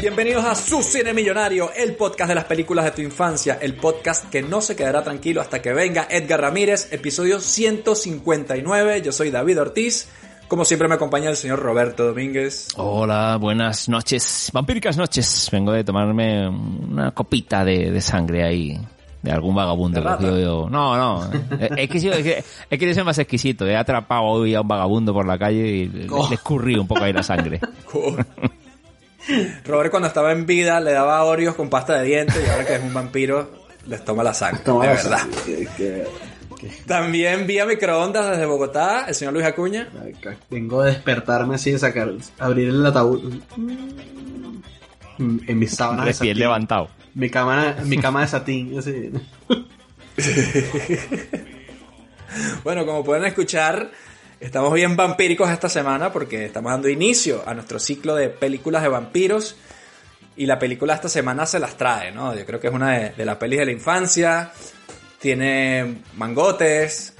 Bienvenidos a Su Cine Millonario, el podcast de las películas de tu infancia, el podcast que no se quedará tranquilo hasta que venga Edgar Ramírez, episodio 159. Yo soy David Ortiz. Como siempre me acompaña el señor Roberto Domínguez. Hola, buenas noches, vampíricas noches. Vengo de tomarme una copita de, de sangre ahí de algún vagabundo. ¿De cogido yo. No, no. Es que, es que, es que yo soy más exquisito. He atrapado hoy a un vagabundo por la calle y le, Oh. le escurrí un poco ahí la sangre. Robert cuando estaba en vida le daba Oreos con pasta de dientes y ahora que es un vampiro les toma la sangre. Toma de verdad. sangre, que- que- También vía microondas desde Bogotá, el señor Luis Acuña. que- Vengo a despertarme así, de sacar, abrir el ataúd. Mm, En mis sábanas de Recién levantado. Mi cama, mi cama de satín. Bueno, como pueden escuchar, estamos bien vampíricos esta semana porque estamos dando inicio a nuestro ciclo de películas de vampiros. Y la película esta semana se las trae, ¿no? Yo creo que es una de, de las pelis de la infancia. Tiene mangotes,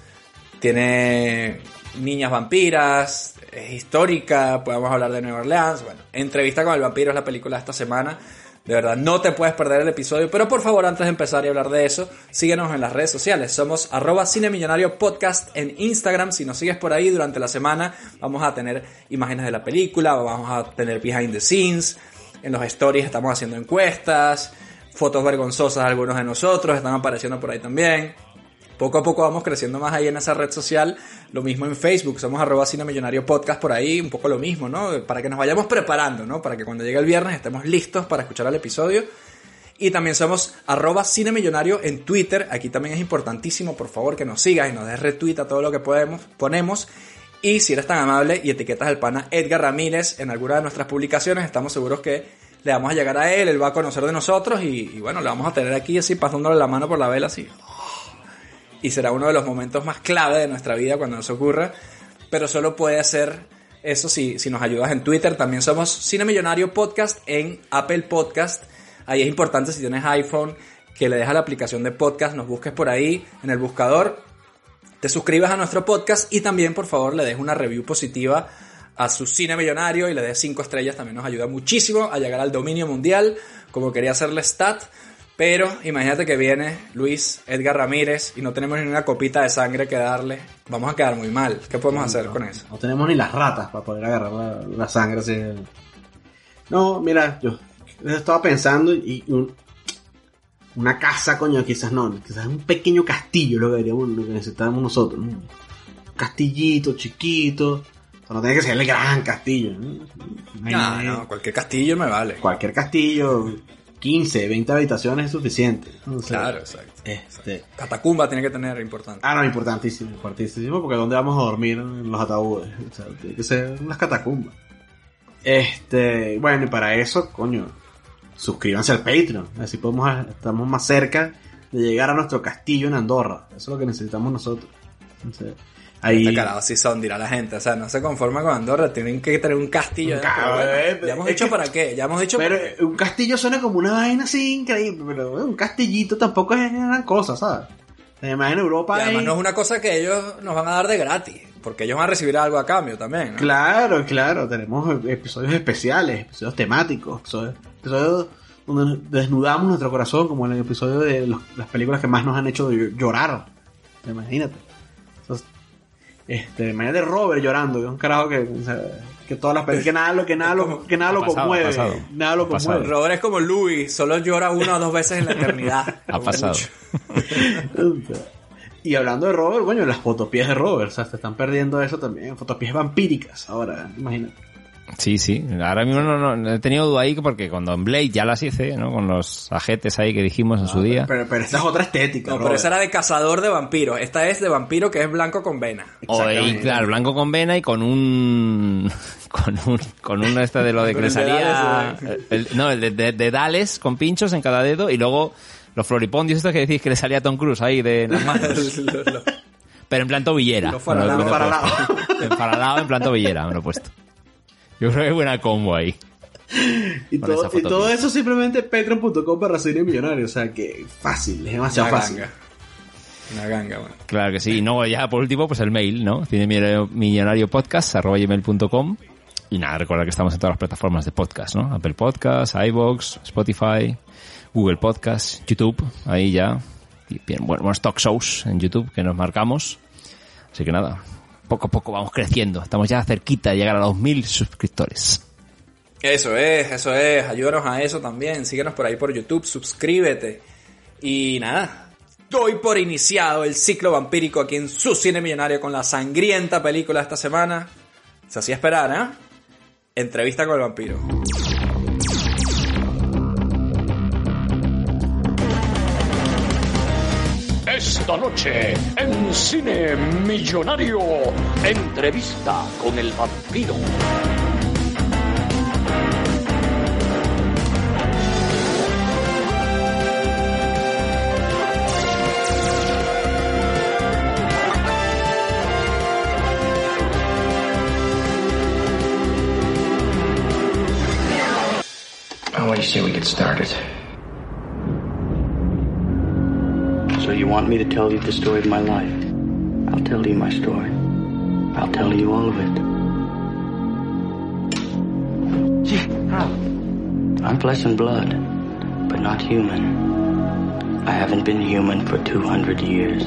tiene niñas vampiras, es histórica, podemos hablar de Nueva Orleans. Bueno, Entrevista con el vampiro es la película de esta semana. De verdad, no te puedes perder el episodio, pero por favor, antes de empezar y hablar de eso, síguenos en las redes sociales. Somos arroba Cinemillonario Podcast en Instagram. Si nos sigues por ahí durante la semana, vamos a tener imágenes de la película, vamos a tener behind the scenes. En los stories estamos haciendo encuestas, fotos vergonzosas de algunos de nosotros, están apareciendo por ahí también. Poco a poco vamos creciendo más ahí en esa red social. Lo mismo en Facebook, somos arroba Cine Millonario Podcast por ahí, un poco lo mismo, ¿no? Para que nos vayamos preparando, ¿no? Para que cuando llegue el viernes estemos listos para escuchar el episodio. Y también somos arroba Cine Millonario en Twitter. Aquí también es importantísimo, por favor, que nos sigas y nos des retweet a todo lo que podemos, ponemos. Y si eres tan amable y etiquetas al pana Edgar Ramírez en alguna de nuestras publicaciones, estamos seguros que le vamos a llegar a él, él va a conocer de nosotros y, y bueno, le vamos a tener aquí así pasándole la mano por la vela así y será uno de los momentos más clave de nuestra vida cuando nos ocurra, pero solo puede hacer eso si, si nos ayudas en Twitter. También somos Cine Millonario Podcast en Apple Podcast. Ahí es importante si tienes iPhone que le dejas la aplicación de podcast, nos busques por ahí en el buscador, te suscribas a nuestro podcast y también por favor le des una review positiva a su cine millonario y le des 5 estrellas también nos ayuda muchísimo a llegar al dominio mundial como quería hacerle Stat pero imagínate que viene Luis Edgar Ramírez y no tenemos ni una copita de sangre que darle vamos a quedar muy mal ¿qué podemos hacer con eso? No tenemos ni las ratas para poder agarrar la, la sangre así. No, mira, yo estaba pensando y un- una casa, coño, quizás no, quizás un pequeño castillo lo que, deberíamos, lo que necesitamos nosotros. ¿no? Un castillito chiquito. O sea, no tiene que ser el gran castillo. ¿no? no, no, cualquier castillo me vale Cualquier castillo, 15, 20 habitaciones es suficiente. O sea, claro, exacto Este, catacumba tiene que tener importante Ah, no, importantísimo, importantísimo, porque ¿dónde vamos a dormir en los ataúdes? O sea, tiene que ser unas catacumbas. Este, bueno, y para eso, coño, suscríbanse al Patreon. Así podemos, estamos más cerca de llegar a nuestro castillo en Andorra. Eso es lo que necesitamos nosotros. Entonces, ahí. Este carajo sí son, dirá la gente. O sea, no se conforma con Andorra, tienen que tener un castillo. Eh, ya hemos dicho que- para qué, ya hemos dicho Pero para qué. eh, un castillo suena como una vaina así increíble, pero eh, un castillito tampoco es gran cosa, ¿sabes? Además en Europa Y además hay- no es una cosa que ellos nos van a dar de gratis, porque ellos van a recibir algo a cambio también. ¿no? Claro, claro, tenemos episodios especiales, episodios temáticos, episodios, episodios donde desnudamos nuestro corazón, como en el episodio de los- las películas que más nos han hecho llorar. Imagínate. Este, imagínate Robert llorando, que es un carajo que, o sea, que todas las películas, que nada lo, que nada lo, que nada lo pasado, conmueve, pasado. nada lo conmueve. Robert es como Louis, solo llora una o dos veces en la eternidad. Ha pasado. Y hablando de Robert, coño, las fotopies de Robert, o sea, se están perdiendo eso también, fotopies vampíricas ahora, imagínate. Sí, sí. Ahora mismo no, no- no he tenido duda ahí porque cuando en Blade ya las hice, ¿no? Con los ajetes ahí que dijimos en su día. Pero, pero esta es otra estética, No, pero esa era de cazador de vampiros. Esta es de vampiro que es blanco con vena. O y, claro, blanco con vena y con un. Con un. Con uno este de lo de que le salía. El- no, el de, de- de Dales con pinchos en cada dedo y luego los floripondios estos que decís que le salía a Tom Cruise ahí de las manos. Pero en plan tobillera. Lo. En en plan tobillera, me lo he puesto. Yo creo que es buena combo ahí. Y, todo, y todo eso simplemente patreon.com para cine millonario. O sea que fácil, es demasiado Una fácil. ganga. Una ganga, bueno. Claro que sí. Y no, ya por último, pues el mail, ¿no? cinemillonariopodcast.com Y nada, recuerda que estamos en todas las plataformas de podcast, ¿no? Apple Podcasts, iVoox, Spotify, Google Podcasts, YouTube, ahí ya. Y bien, bueno, buenos talk shows en YouTube que nos marcamos. Así que nada, poco a poco vamos creciendo. Estamos ya cerquita de llegar a los mil suscriptores. Eso es, eso es. Ayúdanos a eso también. Síguenos por ahí por YouTube, suscríbete. Y nada, doy por iniciado el ciclo vampírico aquí en su cine millonario con la sangrienta película esta semana. Se hacía esperar, ¿eh? Entrevista con el vampiro. Noche, en Cine Millonario, entrevista con el vampiro. How do you say we get started? Want me to tell you the story of my life? I'll tell you my story. I'll tell you all of it. Gee, how? I'm flesh and blood, but not human. I haven't been human for 200 years.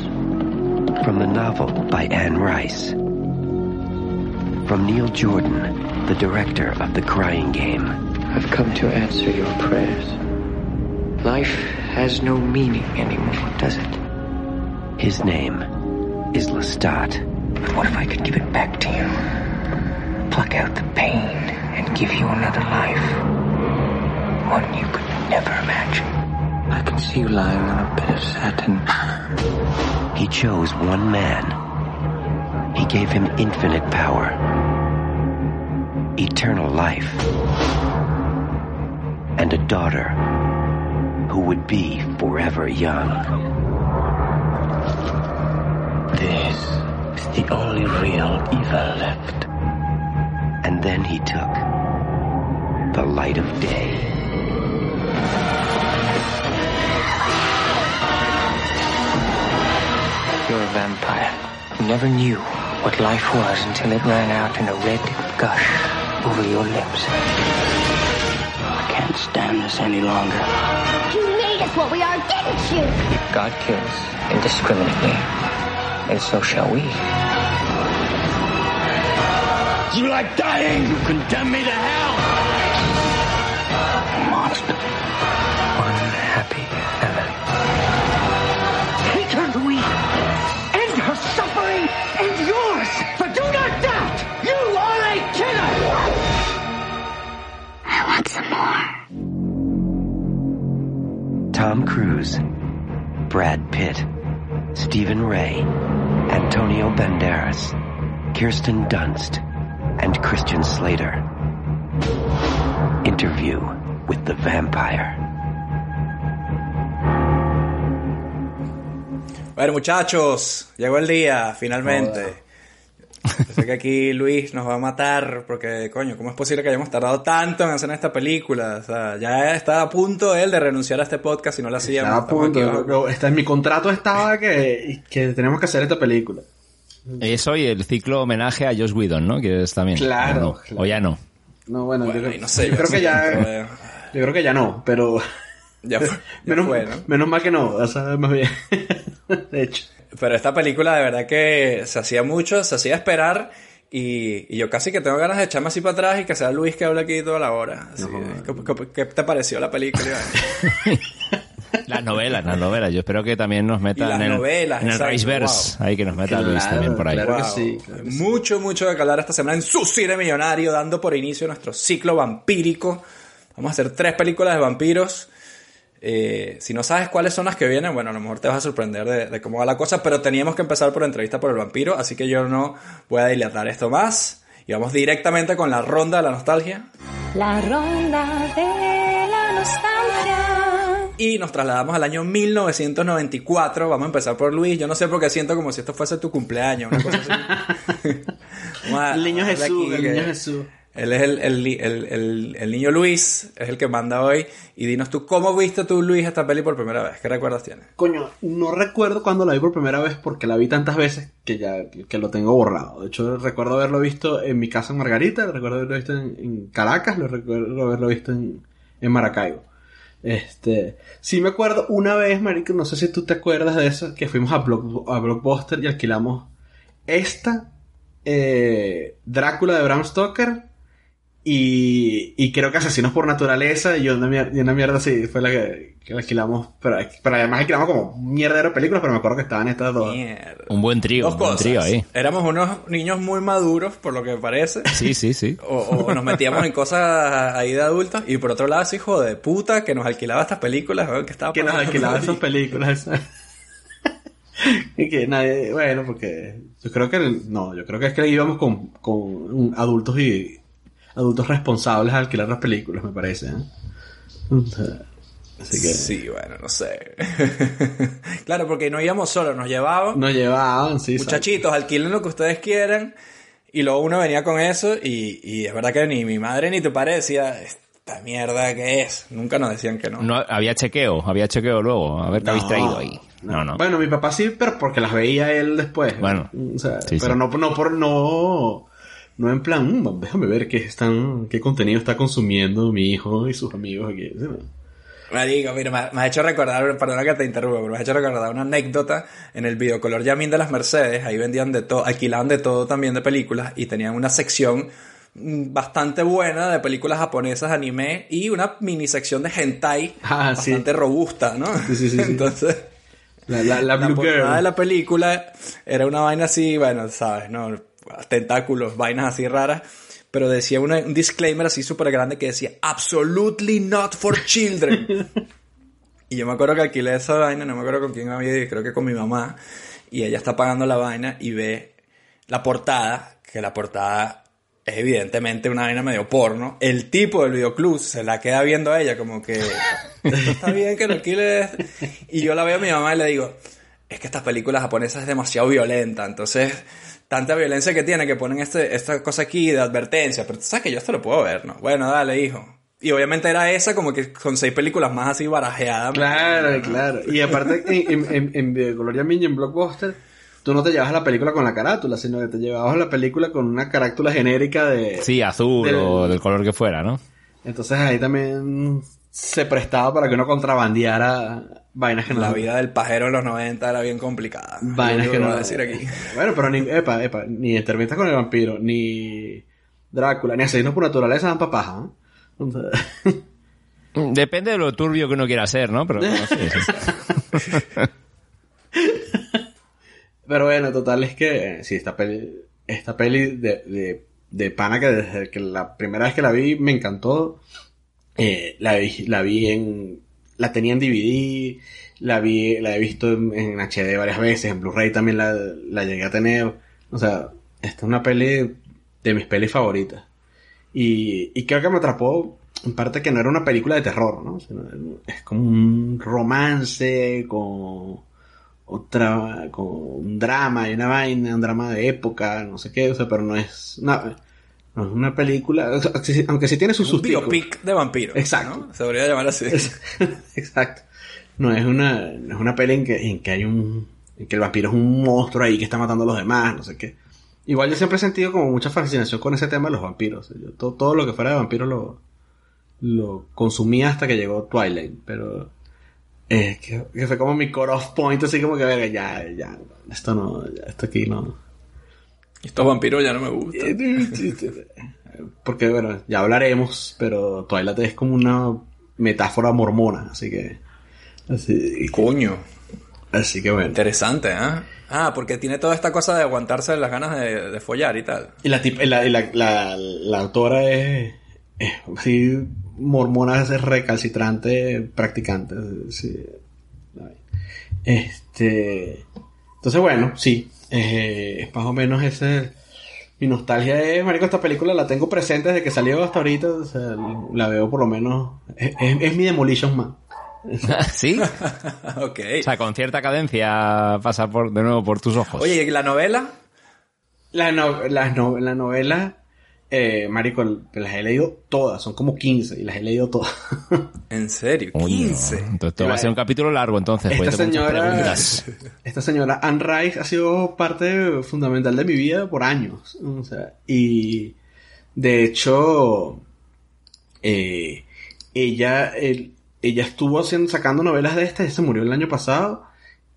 From the novel by Anne Rice. From Neil Jordan, the director of The Crying Game. I've come to answer your prayers. Life has no meaning anymore, does it? His name is Lestat. But what if I could give it back to you? Pluck out the pain and give you another life. One you could never imagine. I can see you lying on a bed of satin. He chose one man. He gave him infinite power, eternal life, and a daughter who would be forever young. This is the only real evil left. And then he took the light of day. You're a vampire who never knew what life was until it ran out in a red gush over your lips. Oh, I can't stand this any longer. You made us what we are, didn't you? God kills indiscriminately, and so shall we. You like dying? You condemn me to hell! Monster. One happy family. Take her, Louis. End her suffering and yours. But do not doubt. You are a killer. I want some more. Tom Cruise, Brad Pitt, Stephen Ray, Antonio Banderas, Kirsten Dunst, and Christian Slater. Interview with the Vampire. Bueno, muchachos, llegó el día, finalmente. Yo sé que aquí Luis nos va a matar porque, coño, ¿cómo es posible que hayamos tardado tanto en hacer esta película? O sea, ya estaba a punto él de renunciar a este podcast si no lo hacíamos. Estaba a punto. en mi contrato estaba que, que tenemos que hacer esta película. Eso y el ciclo homenaje a Josh Whedon, ¿no? Que es también. Claro, ¿o no? claro. O ya no. No, bueno, Bueno, yo, creo, no sé, yo creo que ya, pero, yo creo que ya no, pero Ya fue, ya menos, fue, ¿no? menos mal que no, o sea, más bien. De hecho, Pero esta película de verdad que se hacía mucho, se hacía esperar y, y yo casi que tengo ganas de echarme así para atrás y que sea Luis que hable aquí toda la hora. Así, ¿qué, qué- qué te pareció la película? Las novelas, las novelas. Yo espero que también nos metan las en el, novelas, en el Riceverse. Ahí que nos meta Claro, Luis también por ahí. claro. que Wow. sí, claro que sí. Mucho, mucho de que hablar esta semana en su cine millonario, dando por inicio nuestro ciclo vampírico. Vamos a hacer tres películas de vampiros. Eh, si no sabes cuáles son las que vienen, bueno, a lo mejor te vas a sorprender de, de cómo va la cosa, pero teníamos que empezar por entrevista por el vampiro, así que yo no voy a dilatar esto más. Y vamos directamente con la ronda de la nostalgia. La ronda de la nostalgia. Y nos trasladamos al año 1994. Vamos a empezar por Luis. Yo no sé por qué siento como si esto fuese tu cumpleaños. Una cosa así. A- el niño Jesús, aquí el niño Jesús. Él es el, el, el, el- el niño Luis, es el que manda hoy. Y dinos tú, ¿cómo viste tú, Luis, esta peli por primera vez? ¿Qué recuerdos tienes? Coño, no recuerdo cuando la vi por primera vez porque la vi tantas veces que ya que lo tengo borrado. De hecho, recuerdo haberlo visto en mi casa en Margarita, recuerdo haberlo visto en, en Caracas, lo recuerdo haberlo visto en, en Maracaibo. Este, sí me acuerdo una vez, marico, no sé si tú te acuerdas de eso, que fuimos a, Block- a Blockbuster y alquilamos esta, eh, Drácula de Bram Stoker y, y creo que Asesinos por Naturaleza y una mierda, y una mierda así fue la que, que alquilamos, pero, pero además alquilamos como mierdero de películas, pero me acuerdo que estaban estas dos. Mierda. Un buen trío, Dos un buen cosas. trío ahí. Éramos unos niños muy maduros, por lo que parece. Sí, sí, sí. O, o nos metíamos en cosas ahí de adultos. Y por otro lado, ese hijo de puta que nos alquilaba estas películas, que estaba que nos ahí. esas películas. y que nadie, bueno, porque yo creo que, no, yo creo que es que íbamos con, con adultos y adultos responsables a alquilar las películas, me parece. ¿eh? Así que Sí, bueno, no sé. claro, porque no íbamos solos, nos llevaban. nos llevaban, sí. Muchachitos, alquilen lo que ustedes quieran. Y luego uno venía con eso y, y es verdad que ni mi madre ni tu padre decía, esta mierda que es. Nunca nos decían que no. No, había chequeo, había chequeo luego. A ver habéis No, traído ahí. No, no. Bueno, mi papá sí, pero porque las veía él después. Bueno, O sea, sí, pero sí. no, no por, no, no en plan, "Mm, déjame ver qué están, qué contenido está consumiendo mi hijo y sus amigos aquí. Sí. Marico, mira, me, me ha hecho recordar, perdona que te interrumpa, pero me ha hecho recordar una anécdota en el videocolor Yamin de las Mercedes. Ahí vendían de todo, alquilaban de todo también de películas y tenían una sección mm, bastante buena de películas japonesas, anime y una mini sección de hentai Ah, sí. bastante robusta, ¿no? Sí, sí, sí, sí. Entonces, La, la, la portada de la película era una vaina así, bueno, sabes, ¿no? Tentáculos, vainas así raras. Pero decía una- un disclaimer así súper grande que decía, absolutely not for children. y yo me acuerdo que alquilé esa vaina, no me acuerdo con quién había ido, creo que con mi mamá. Y ella está pagando la vaina y ve la portada, que la portada es evidentemente una vaina medio porno. El tipo del videoclub se la queda viendo a ella como que "Esto está bien que lo alquiles. Y yo la veo a mi mamá y le digo, es que estas películas japonesas es demasiado violenta, entonces tanta violencia que tiene que ponen este, esta cosa aquí de advertencia, pero tú sabes que yo esto lo puedo ver, ¿no? Bueno, dale, hijo. Y obviamente era esa como que con seis películas más así barajeadas. Claro, claro. Y aparte, en, en, en, en Yamin y en Blockbuster, tú no te llevabas la película con la carátula, sino que te llevabas la película con una carátula genérica de... Sí, azul del- o del color que fuera, ¿no? Entonces ahí también se prestaba para que uno contrabandeara vainas que no... La vida del pajero en los 90 era bien complicada. Vainas que no... voy a decir aquí. Bueno, pero ni... Epa, epa, ni Interventas con el vampiro, ni Drácula, ni Asesinos por Naturaleza dan papaja, sea, Depende de lo turbio que uno quiera ser, ¿no? Pero no sé, sí. Pero bueno, total es que eh, sí, esta peli, esta peli de, de, de pana que desde que la primera vez que la vi me encantó. Eh, la, vi, la vi en, la tenía en DVD, la vi, la he visto en, HD varias veces, en Blu-ray también la, la llegué a tener. O sea, esta es una peli de mis pelis favoritas. Y, y creo que me atrapó en parte que no era una película de terror, ¿no? Es como un romance con otra, con un drama y una vaina, un drama de época, no sé qué, o sea, pero no es una película, o sea, aunque sí- tiene sus Un susticos. biopic de vampiros. Exacto. ¿no? Se debería llamar así. Exacto. No es una, no es una peli en que, en que hay un, en que el vampiro es un monstruo ahí que está matando a los demás, no sé qué. Igual yo siempre he sentido como mucha fascinación con ese tema de los vampiros. Yo todo, todo lo que fuera de vampiros lo, lo consumía hasta que llegó Twilight, pero eh, que, que fue como mi core off point, así como que verga, ya, ya, esto no, ya, esto aquí no. Estos vampiros ya no me gustan. Porque bueno, ya hablaremos, pero Twilight es como una metáfora mormona, así que así, Coño. así que bueno. Interesante, ¿ah? Ah, porque tiene toda esta cosa de aguantarse las ganas de, de follar y tal. Y la, tip- la, la, la, la autora es, es así mormona, es recalcitrante, practicante. Sí. Este, entonces bueno, sí, eh, es más o menos ese. Mi nostalgia es, marico, esta película la tengo presente desde que salió hasta ahorita, o sea, la veo por lo menos, es, es- es mi Demolition Man. ¿Sí? ok. O sea, con cierta cadencia pasa por, de nuevo por tus ojos. Oye, ¿y la novela? La, no- la, no- la novela eh, marico, las he leído todas, son como 15 y las he leído todas. ¿En serio? Coño, 15. Entonces esto va a ser un capítulo largo entonces. Esta señora, preguntas. esta señora Anne Rice ha sido parte fundamental de mi vida por años. O sea, y de hecho, eh, ella, el- ella estuvo haciendo, sacando novelas de esta y se murió el año pasado.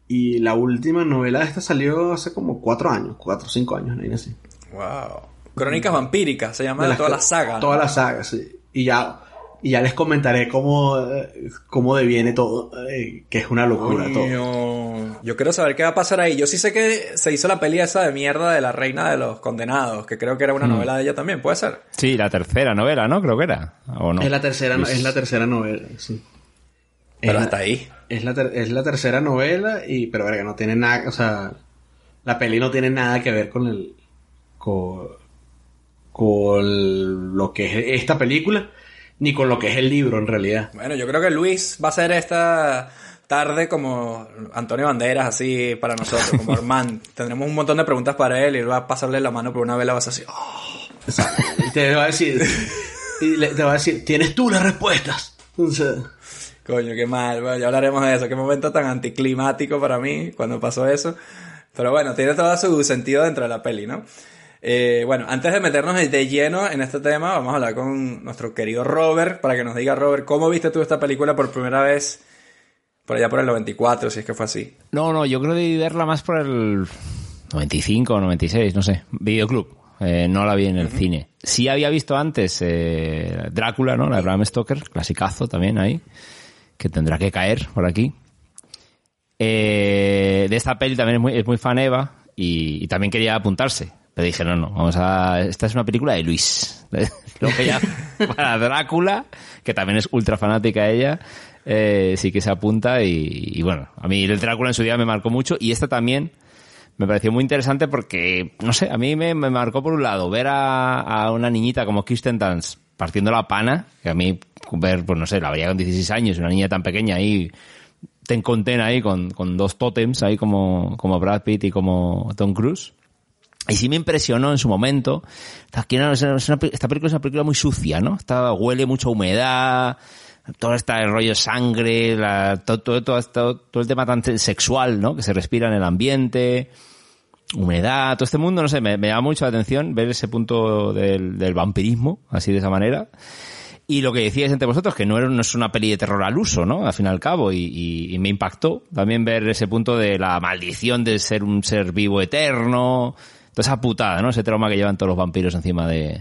Y la última novela de esta salió hace como cuatro años, cuatro o cinco años, no así. Wow. Crónicas vampíricas, se llama de, las toda la saga. ¿no? Toda la saga, sí. Y ya, y ya les comentaré cómo, cómo deviene todo, eh, que es una locura todo. Yo quiero saber qué va a pasar ahí. Yo sí sé que se hizo la peli esa de mierda de la reina de los condenados, que creo que era una Hmm. novela de ella también, ¿puede ser? Sí, la tercera novela, ¿no? Creo que era. ¿O no? Es la tercera, Pues- es la tercera novela, sí. Pero Es hasta la- ahí. Es la, ter- es la tercera novela y, pero verga, no tiene nada, o sea, la peli no tiene nada que ver con el, con, con lo que es esta película, ni con lo que es el libro en realidad. Bueno, yo creo que Luis va a ser esta tarde como Antonio Banderas, así para nosotros, como Armand. Tendremos un montón de preguntas para él y él va a pasarle la mano por una vela, vas a decir, "Oh". Y te va a decir, y le- te va a decir, tienes tú las respuestas. O sea, Coño, qué mal. Bueno, ya hablaremos de eso. Qué momento tan anticlimático para mí cuando pasó eso. Pero bueno, tiene todo su sentido dentro de la peli, ¿no? Eh, bueno, antes de meternos de lleno en este tema, vamos a hablar con nuestro querido Robert para que nos diga, Robert, ¿cómo viste tú esta película por primera vez? Por allá por el 94, si es que fue así. No, no, yo creo que debí verla más por el 95 o 96, no sé. Videoclub. Eh, no la vi en el cine. Sí había visto antes eh, Drácula, ¿no? La de Bram Stoker, clasicazo también ahí. Que tendrá que caer por aquí. Eh, de esta peli también es muy, es muy fan Eva y, y también quería apuntarse. Pero dije, no, no, vamos a... Esta es una película de Luis. Luego ya para Drácula, que también es ultra fanática ella, eh, sí que se apunta y, y bueno, a mí el Drácula en su día me marcó mucho y esta también me pareció muy interesante porque, no sé, a mí me, me marcó por un lado ver a, a una niñita como Kirsten Dunst partiendo la pana, que a mí ver, pues no sé, la veía con 16 años, una niña tan pequeña ahí, ten con ten ahí con, con dos tótems ahí como, como Brad Pitt y como Tom Cruise. Y sí me impresionó en su momento. Esta película es una película muy sucia, ¿no? Esta huele mucha humedad, todo este rollo de sangre, la- todo, todo, todo, todo- el tema tan sexual, ¿no? Que se respira en el ambiente, humedad, todo este mundo, no sé, me, me llama mucho la atención ver ese punto del, del vampirismo, así de esa manera. Y lo que decíais entre vosotros, que no, era, no es una peli de terror al uso, ¿no? Al fin y al cabo, y, y- y me impactó también ver ese punto de la maldición de ser un ser vivo eterno, toda esa putada, ¿no? Ese trauma que llevan todos los vampiros encima de,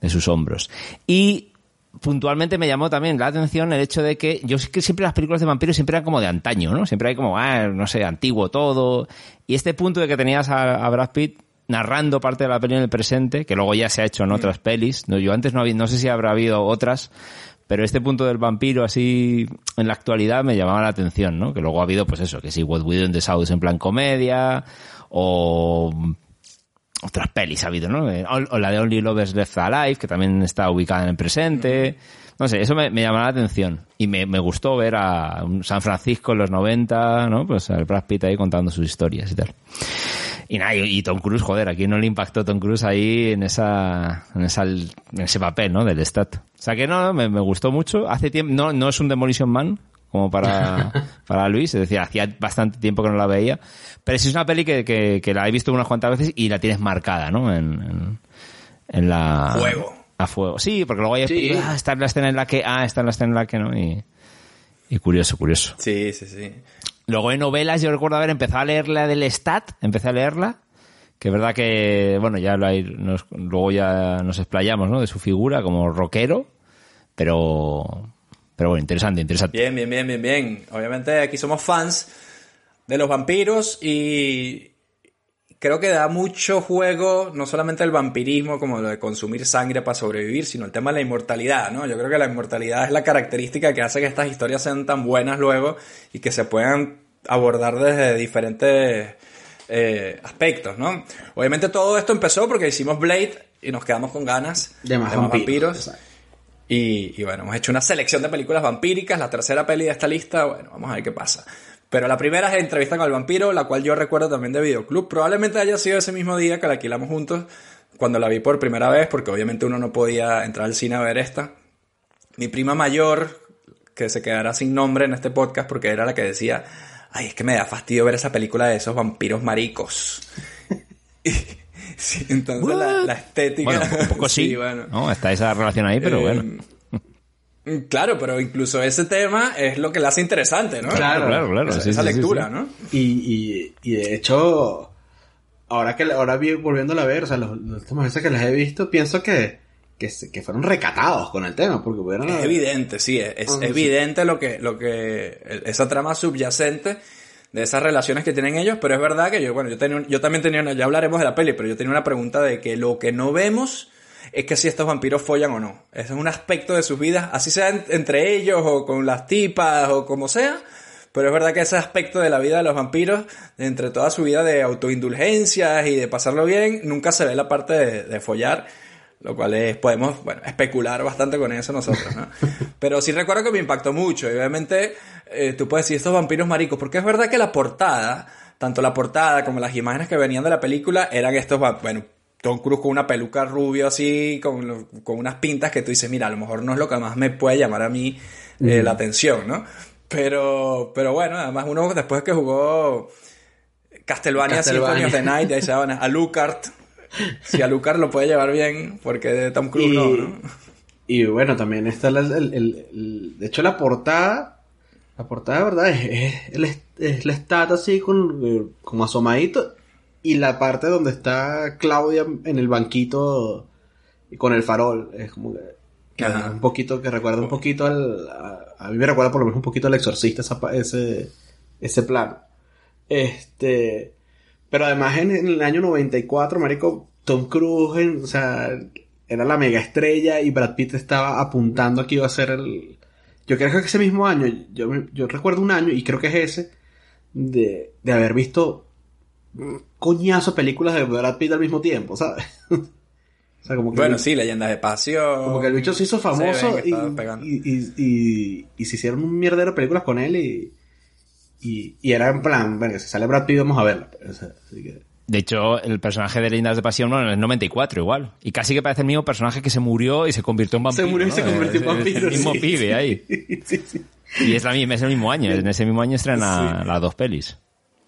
de sus hombros. Y puntualmente me llamó también la atención el hecho de que yo que siempre las películas de vampiros siempre eran como de antaño, ¿no? Siempre hay como, ah, no sé, antiguo todo. Y este punto de que tenías a, Brad Pitt narrando parte de la peli en el presente, que luego ya se ha hecho en otras pelis. No, yo antes no había, no sé si habrá habido otras, pero este punto del vampiro así en la actualidad me llamaba la atención, ¿no? Que luego ha habido, pues eso, que si What We Do in the South en plan comedia, o otras pelis ha habido, ¿no? Eh, O la de Only Lovers Left Alive, que también está ubicada en el presente. No sé, eso me, me llamaba la atención. Y me, me gustó ver a San Francisco en los 90, ¿no? Pues al Brad Pitt ahí contando sus historias y tal. Y nada, y, y Tom Cruise, joder, ¿a quién no le impactó Tom Cruise ahí en esa, en esa, en ese papel, ¿no? Del Stat. O sea que no, me, me gustó mucho. Hace tiempo, no, no es un Demolition Man, como para, para Luis, es decir, hacía bastante tiempo que no la veía, pero sí es una peli que, que, que la he visto unas cuantas veces y la tienes marcada, ¿no? En, en, en la... Fuego. A fuego. Sí, porque luego hay Sí. ah, está en la escena en la que, ah, está en la escena en la que no, y, y curioso, curioso. Sí, sí, sí. Luego en novelas yo recuerdo haber empezado a leer la del Stat, empecé a leerla, que es verdad que, bueno, ya lo hay- nos- luego ya nos explayamos, ¿no? De su figura como rockero, pero, pero bueno, interesante, interesante. Bien, bien, bien, bien, bien. Obviamente aquí somos fans de los vampiros y creo que da mucho juego, no solamente el vampirismo, como lo de consumir sangre para sobrevivir, sino el tema de la inmortalidad, ¿no? Yo creo que la inmortalidad es la característica que hace que estas historias sean tan buenas luego y que se puedan abordar desde diferentes eh, aspectos, ¿no? Obviamente todo esto empezó porque hicimos Blade y nos quedamos con ganas De más vampiros. Y, y bueno, hemos hecho una selección de películas vampíricas, la tercera peli de esta lista, bueno, vamos a ver qué pasa. Pero la primera es Entrevista con el vampiro, la cual yo recuerdo también de Videoclub. Probablemente haya sido ese mismo día que la alquilamos juntos cuando la vi por primera vez, porque obviamente uno no podía entrar al cine a ver esta. Mi prima mayor, que se quedará sin nombre en este podcast porque era la que decía, ay, es que me da fastidio ver esa película de esos vampiros maricos. Sí, entonces la, la estética... Bueno, un poco sí. bueno. ¿no? Está esa relación ahí, pero Eh, bueno. Claro, pero incluso ese tema es lo que le hace interesante, ¿no? Claro, claro, claro. Esa, sí, esa sí, sí, lectura, sí. ¿no? Y, y, y de hecho, ahora que ahora vi- volviéndola a ver, o sea, los, los últimos veces que las he visto, pienso que, que, que fueron recatados con el tema, porque pudieron Es evidente, sí, es, es Ah, sí. evidente lo que, lo que, esa trama subyacente de esas relaciones que tienen ellos, pero es verdad que yo, bueno, yo tenía, yo también tenía, una- ya hablaremos de la peli, pero yo tenía una pregunta de que lo que no vemos es que si estos vampiros follan o no. Ese es un aspecto de sus vidas, así sea en- entre ellos o con las tipas o como sea, pero es verdad que ese aspecto de la vida de los vampiros, entre toda su vida de autoindulgencias y de pasarlo bien, nunca se ve la parte de follar, lo cual es, podemos, bueno, especular bastante con eso nosotros, ¿no? Pero sí recuerdo que me impactó mucho, y obviamente eh, tú puedes decir estos vampiros maricos, porque es verdad que la portada, tanto la portada como las imágenes que venían de la película eran estos, bueno, Tom Cruise con una peluca rubio así, con, con unas pintas que tú dices, mira, a lo mejor no es lo que más me puede llamar a mí eh, la atención, ¿no? Pero, pero bueno, además uno después que jugó Castlevania, Castlevania. Symphony of the Night, ahí se van a Lucart, si a Lucart lo puede llevar bien, porque de Tom Cruise Y, no, ¿no? y bueno, también está el, el- el- de hecho la portada, la portada verdad es, es, es la estatua así con, eh, como asomadito y la parte donde está Claudia en el banquito y con el farol, es como que, un poquito, que recuerda un poquito al, a, a mí me recuerda por lo menos un poquito al exorcista esa ese, ese plano. Este, pero además en, en el año 94, marico, Tom Cruise, en- o sea, era la mega estrella y Brad Pitt estaba apuntando a que iba a ser el... Yo creo que ese mismo año, yo, yo recuerdo un año, y creo que es ese, de, de haber visto coñazo películas de Brad Pitt al mismo tiempo, ¿sabes? o sea, como que Bueno, el, sí, Leyendas de Pasión. como que el bicho se hizo famoso y, y, y- y se hicieron un mierdero de películas con él y, y, y era en plan, bueno, si sale Brad Pitt vamos a verla. O sea, así que... De hecho, el personaje de Leyendas de Pasión no, en el 94 igual. Y casi que parece el mismo personaje que se murió y se convirtió en vampiro. Se murió y ¿no? se convirtió en Es- es vampiro, El mismo sí. pibe ahí. sí, sí. Y es, la, misma- es el mismo año. En ese mismo año estrena las dos pelis.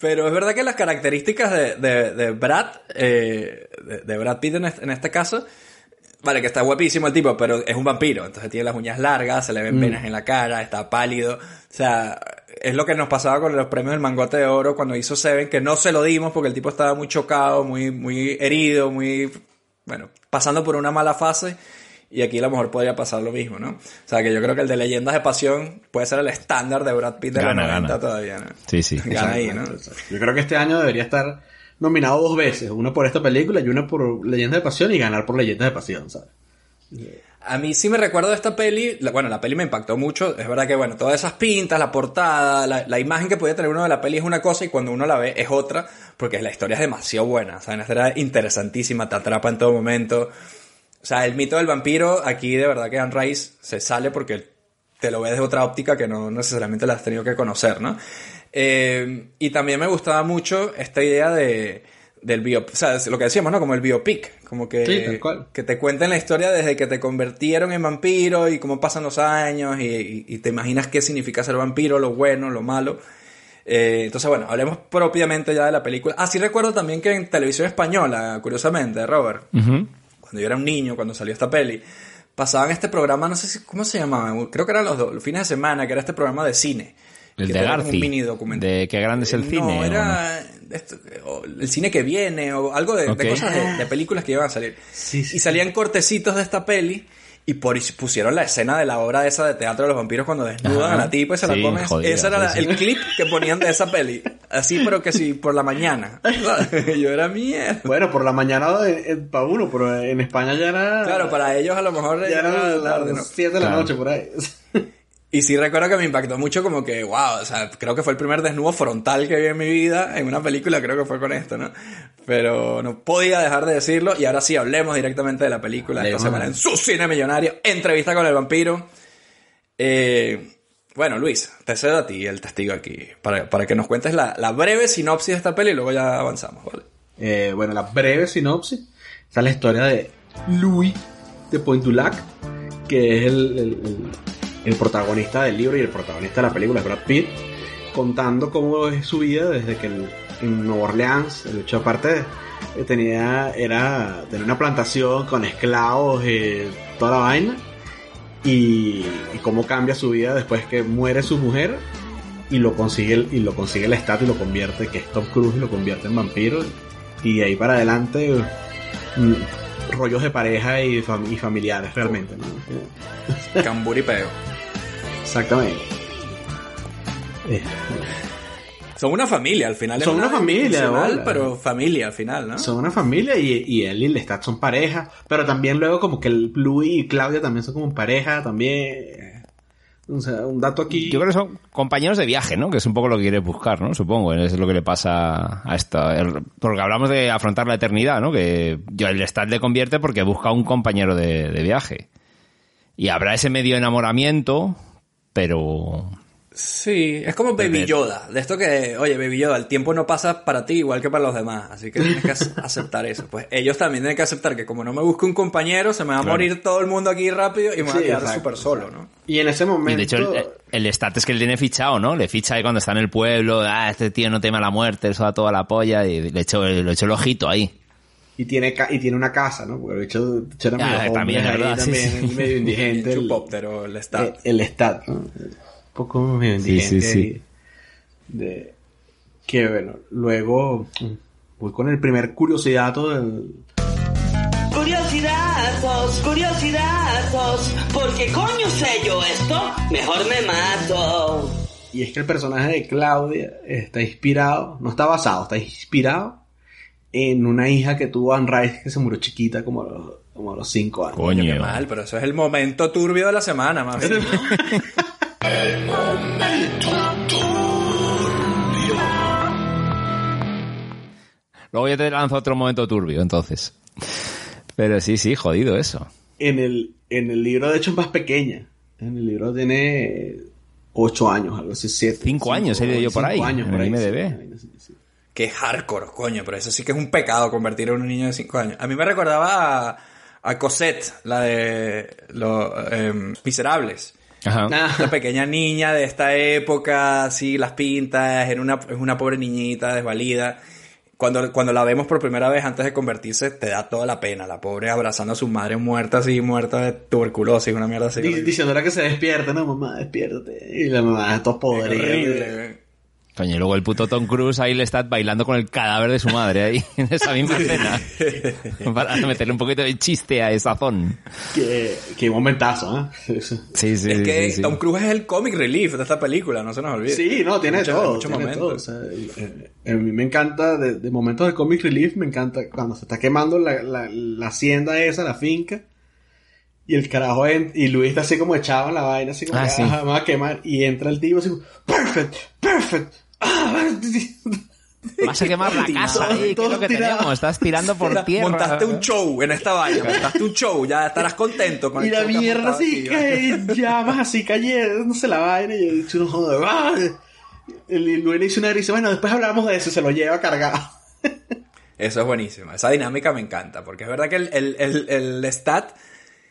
Pero es verdad que las características de, de, de Brad, eh, de, de Brad Pitt en este, en este caso, vale, que está guapísimo el tipo, pero es un vampiro. Entonces tiene las uñas largas, se le ven venas en la cara, está pálido. O sea, es lo que nos pasaba con los premios del Mangote de Oro cuando hizo Seven, que no se lo dimos porque el tipo estaba muy chocado, muy, muy herido, muy, bueno, pasando por una mala fase. Y aquí a lo mejor podría pasar lo mismo, ¿no? O sea, que yo creo que el de Leyendas de Pasión puede ser el estándar de Brad Pitt de Gana, los 90 gana. todavía, ¿no? Sí, sí. Gana ahí, ¿no? Yo creo que este año debería estar nominado dos veces, uno por esta película y uno por Leyenda de Pasión y ganar por Leyenda de Pasión, ¿sabes? A mí sí me recuerdo de esta peli, la- bueno, la peli me impactó mucho, es verdad que, bueno, todas esas pintas, la portada, la, imagen que podía tener uno de la peli es una cosa y cuando uno la ve es otra, porque la historia es demasiado buena, o sea, historia interesantísima, te atrapa en todo momento. O sea, el mito del vampiro, aquí de verdad que Anne Rice se sale porque te lo ves de otra óptica que no necesariamente la has tenido que conocer, ¿no? Eh, y también me gustaba mucho esta idea de del bio, o sea, lo que decíamos, ¿no? Como el biopic, como que, Sí, tal cual. que te cuenten la historia desde que te convirtieron en vampiro y cómo pasan los años y, y- y te imaginas qué significa ser vampiro, lo bueno, lo malo. Eh, entonces, bueno, hablemos propiamente ya de la película. Ah, sí recuerdo también que en televisión española, curiosamente, Robert, cuando yo era un niño, cuando salió esta peli, pasaban este programa, no sé si, cómo se llamaba, creo que eran los, dos, los fines de semana, que era este programa de cine. El que de Garci. un mini documental. De qué grande es el Eh, cine. No, ¿o era esto, o el cine que viene o algo de, de Ok. cosas de, de películas que iban a salir. Sí, sí, y salían cortecitos de esta peli y por, pusieron la escena de la obra esa de teatro de los vampiros cuando desnudan Ajá. a la tipa y se Sí, la comen. jodida, Ese era la- el clip que ponían de esa peli. Así, pero que sí, por la mañana. Yo era mierda. Bueno, por la mañana para uno, pero en España ya era... Claro, para ellos a lo mejor Ya era tarde, ¿no? las 7 de la Claro. noche por ahí. Y sí recuerdo que me impactó mucho como que, wow, o sea, creo que fue el primer desnudo frontal que vi en mi vida en una película, creo que fue con esto, ¿no? Pero no podía dejar de decirlo y ahora sí hablemos directamente de la película esta Hablemos. semana en su cine millonario, entrevista con el vampiro. Eh, bueno, Luis, te cedo a ti el testigo aquí para, para que nos cuentes la, la breve sinopsis de esta peli y luego ya avanzamos, ¿vale? Eh, bueno, la breve sinopsis Está la historia de Louis de Point du Lac, que es el, el- el- el protagonista del libro y el protagonista de la película, Brad Pitt, contando cómo es su vida desde que el- en Nueva Orleans, el hecho aparte, eh, tenía, era, tenía una plantación con esclavos y toda la vaina, y, y cómo cambia su vida después que muere su mujer y lo consigue el- y lo consigue el estatus y lo convierte que es Tom Cruise y lo convierte en vampiro y de ahí para adelante mm, rollos de pareja y familiares realmente ¿no? Cambur y peo. Exactamente Eh, Son una familia al final. Son una familia, pero familia al final, ¿no? son una familia y, y él y Lestat son pareja pero también luego como que el Louis y Claudia también son como pareja también o sea un dato aquí Yo creo que son compañeros de viaje, ¿no? Que es un poco lo que quiere buscar, ¿no? Supongo, es lo que le pasa a esto. El- Porque hablamos de afrontar la eternidad, ¿no? Que yo el Stat le convierte porque busca un compañero de, de viaje. Y habrá ese medio enamoramiento, pero... Sí, es como Baby Yoda. De esto que, oye, Baby Yoda, el tiempo no pasa para ti igual que para los demás. Así que tienes que ac- aceptar eso. Pues ellos también tienen que aceptar que como no me busco un compañero, se me va a Claro. morir todo el mundo aquí rápido y me voy a quedar súper solo, ¿no? y en ese Y momento de hecho el, el Stat es que él tiene fichado, ¿no? Le ficha ahí cuando está en el pueblo, ah, este tío no teme a la muerte, eso da toda la polla, y le echo, le echo el ojito ahí. Y tiene ca- y tiene una casa no porque de hecho, de hecho era Ah, medio también, también sí. medio indigente El el- chupóptero, el stat. Eh, el Stat, ¿no? Un poco medio indigente sí, sí. De, que bueno, luego voy con el primer curiosidad del... Curiosidazos, curiosidazos. ¿Por qué coño sé yo esto? Mejor me mato. Y es que el personaje de Claudia está inspirado, no está basado, está inspirado en una hija que tuvo Anne Rice que se murió chiquita como a los, como a los cinco años. Coño, qué mal, pero eso es el momento turbio de la semana, más bien, ¿no? Luego yo te lanzo otro momento turbio, entonces. Pero sí, sí, jodido eso. En el, en el libro, de hecho, es más pequeña. En el libro tiene ocho años, algo así, siete. Cinco años he leído yo por cinco ahí, años en por el ahí, IMDb. sí, sí, Qué hardcore, coño, pero eso sí que es un pecado convertir a un niño de 5 años. A mí me recordaba a, a Cosette, la de los em, Miserables. Ajá. Ah, Una pequeña niña de esta época, así las pintas, era una, es una pobre niñita desvalida. Cuando, cuando la vemos por primera vez antes de convertirse, te da toda la pena. La pobre abrazando a su madre muerta, así, muerta de tuberculosis, una mierda así. Di- diciéndole que se despierta, no, mamá, despiértate. Y la mamá, esto es podrido. Coño, y luego el puto Tom Cruise ahí le está bailando con el cadáver de su madre ahí, en esa misma escena. Para meterle un poquito de chiste a esa zona. Qué, qué momentazo, ¿eh? Sí, sí. Sí, sí, Es sí, que sí. Tom Cruise es el comic relief de esta película, no se nos olvide. Sí, no, tiene Mucho- todo. muchos tiene momentos. todo. O sea, eh, a mí me encanta, de, de momentos de comic relief, me encanta cuando se está quemando la, la, la hacienda esa, la finca. Y el carajo en- y Luis está así como echado en la vaina, así como Ah, que, sí. "Ajá, me va a quemar. Y entra el tipo así como, perfect, perfect. Ah, Vas a quemar la casa ahí, ¿qué es Todo lo que tirado. tenemos? Estás tirando por tierra. Montaste un show en esta vaina, montaste un show, ya estarás contento con Y el la mierda así, que llamas así cayéndose la vaina. Y el chulo joder, ¡ah! El Luis le dice una y dice, bueno, después hablamos de eso y se lo lleva cargado. Eso es buenísimo. Esa dinámica me encanta. Porque es verdad que el, el, el, el stat,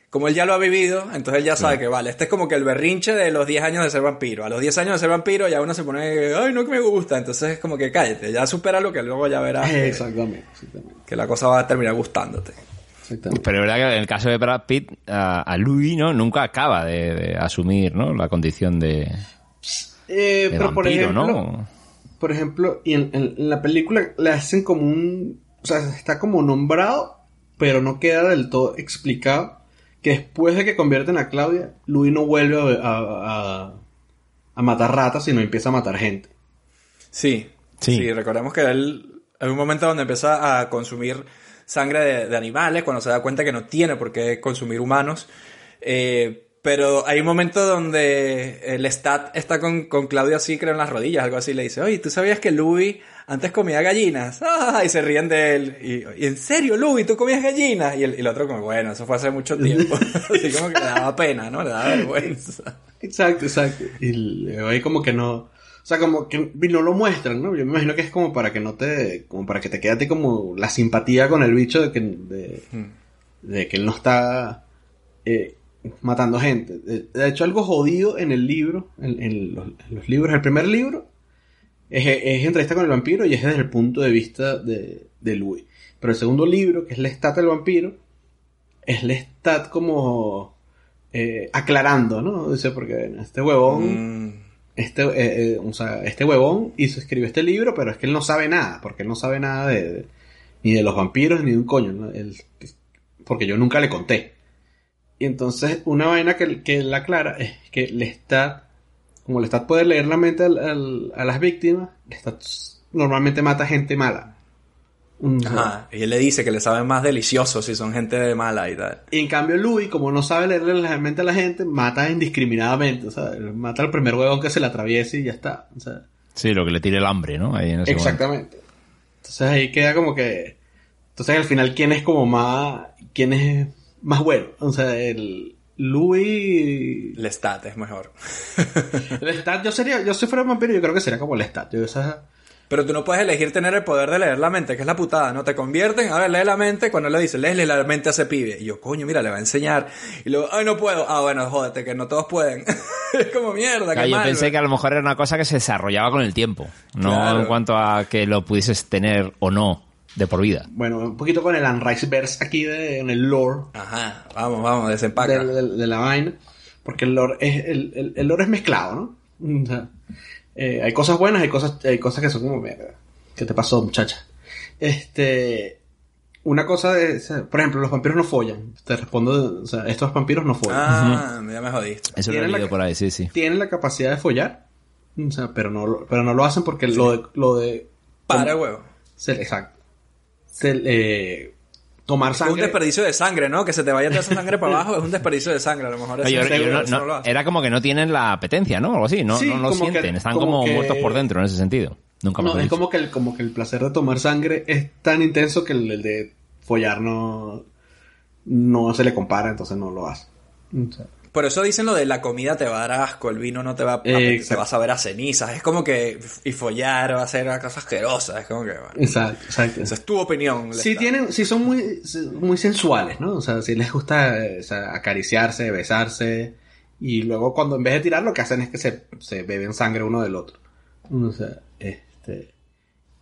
como él ya lo ha vivido, entonces él ya sabe que vale, este es como que el berrinche de los 10 años de ser vampiro. A los 10 años de ser vampiro ya uno se pone, ay, no que me gusta. Entonces es como que cállate, ya supera lo que luego ya verás que, Exactamente, exactamente. que la cosa va a terminar gustándote. exactamente. Pero es verdad que en el caso de Brad Pitt, a, a Louis, ¿no? Nunca acaba de, de asumir, ¿no? La condición de, Eh, de pero por vampiro, ejemplo, ¿no? por ejemplo, y en, en- en la película le hacen como un, o sea, está como nombrado, pero no queda del todo explicado que después de que convierten a Claudia, Louis no vuelve a, a- a- a matar ratas, sino empieza a matar gente. Sí, Sí. sí, recordemos que él hay un momento donde empieza a consumir sangre de, de animales cuando se da cuenta que no tiene por qué consumir humanos. Eh, pero hay un momento donde el Stat está con, con Claudia así, creo, en las rodillas, algo así, le dice, oye, ¿tú sabías que Louis antes comía gallinas? ¡Ah! Y se ríen de él. Y, y, en serio, Louis, ¿tú comías gallinas? Y el, y el otro como, bueno, eso fue hace mucho tiempo. así como que le daba pena, ¿no? Le daba vergüenza. Exacto, exacto. Y ahí como que no, O sea, como que no lo muestran, ¿no? Yo me imagino que es como para que no te, como para que te quede a ti como la simpatía con el bicho de que, de, de que él no está eh, matando gente. De, de hecho, algo jodido en el libro, en, en los, en los libros, el primer libro es, es entrevista con el vampiro y es desde el punto de vista de, de Louis. Pero el segundo libro, que es la stat del vampiro, es la stat como eh, aclarando, ¿no? Dice, porque este huevón, Mm, este, eh, eh, o sea, este huevón hizo, escribió este libro, pero es que él no sabe nada, porque él no sabe nada de, de- ni de los vampiros ni de un coño, ¿no? Él- porque yo nunca le conté. Y entonces, una vaina que, que él aclara es que Lestat, como Lestat puede leer la mente al- al- a las víctimas, Lestat normalmente mata gente mala. Ajá. Y él le dice que le saben más delicioso si son gente mala y tal. Y en cambio Louis, como no sabe leerle la mente a la gente, mata indiscriminadamente. O sea, mata al primer huevón que se le atraviese y ya está. O sea, Sí, lo que le tire el hambre, ¿no? Ahí en ese momento. exactamente. Entonces ahí queda como que... Entonces al final, ¿quién es como más... ¿Quién es más bueno? O sea, el... Louis... Lestat es mejor. Lestat, yo sería... Yo si fuera un vampiro, yo creo que sería como Lestat. Yo esa... Pero tú no puedes elegir tener el poder de leer la mente, que es la putada, ¿no? Te convierten, ahora lee la mente, cuando le dice, léele la mente a ese pibe. Y yo, coño, mira, le va a enseñar. Y luego, ay, no puedo. Ah, bueno, jódete, que no todos pueden. es como mierda, Claro, qué yo mal, pensé que a lo mejor era una cosa que se desarrollaba con el tiempo, no Claro. en cuanto a que lo pudieses tener o no de por vida. Bueno, un poquito con el Unrise Verse aquí de, en el lore. Ajá, vamos, vamos, desempaca. de, de- de la vaina. Porque el lore es, el, el- el lore es mezclado, ¿no? O sea, eh, hay cosas buenas, hay cosas, hay cosas que son como, "Mierda, ¿qué te pasó, muchacha? Este, una cosa de, o sea, por ejemplo, los vampiros no follan. Te respondo, o sea, estos vampiros no follan. Ah, ya me jodiste. Eso lo he Tienen la leído por ahí, sí, sí. Tienen la capacidad de follar, o sea, pero no, lo- pero no lo hacen porque lo de, lo de Para, huevo. se- exacto. Se- eh, tomar Es un sangre. desperdicio de sangre, ¿no? Que se te vaya toda esa sangre para abajo es un desperdicio de sangre, a lo mejor. Oye, eso- yo- yo no- eso no- lo hace. era como que no tienen la apetencia, ¿no? Algo así, no, Sí, no lo que- sienten, están como como, que- muertos por dentro en ese sentido. Nunca No, es dicho. como que, el, como que el placer de tomar sangre es tan intenso que el, el de follar no, no se le compara, entonces no lo hace. O sea, Por eso dicen lo de la comida te va a dar asco, el vino no te va a... Eh, exacto. va a saber a cenizas. Es como que... Y follar va a ser una cosa asquerosa. Es como que... Bueno, exacto, exacto. esa es tu opinión. Lestat. tienen, sí son muy, muy sensuales, ¿no? O sea, si les gusta eh, o sea, acariciarse, besarse. Y luego cuando en vez de tirar lo que hacen es que se, se beben sangre uno del otro. O sea, este...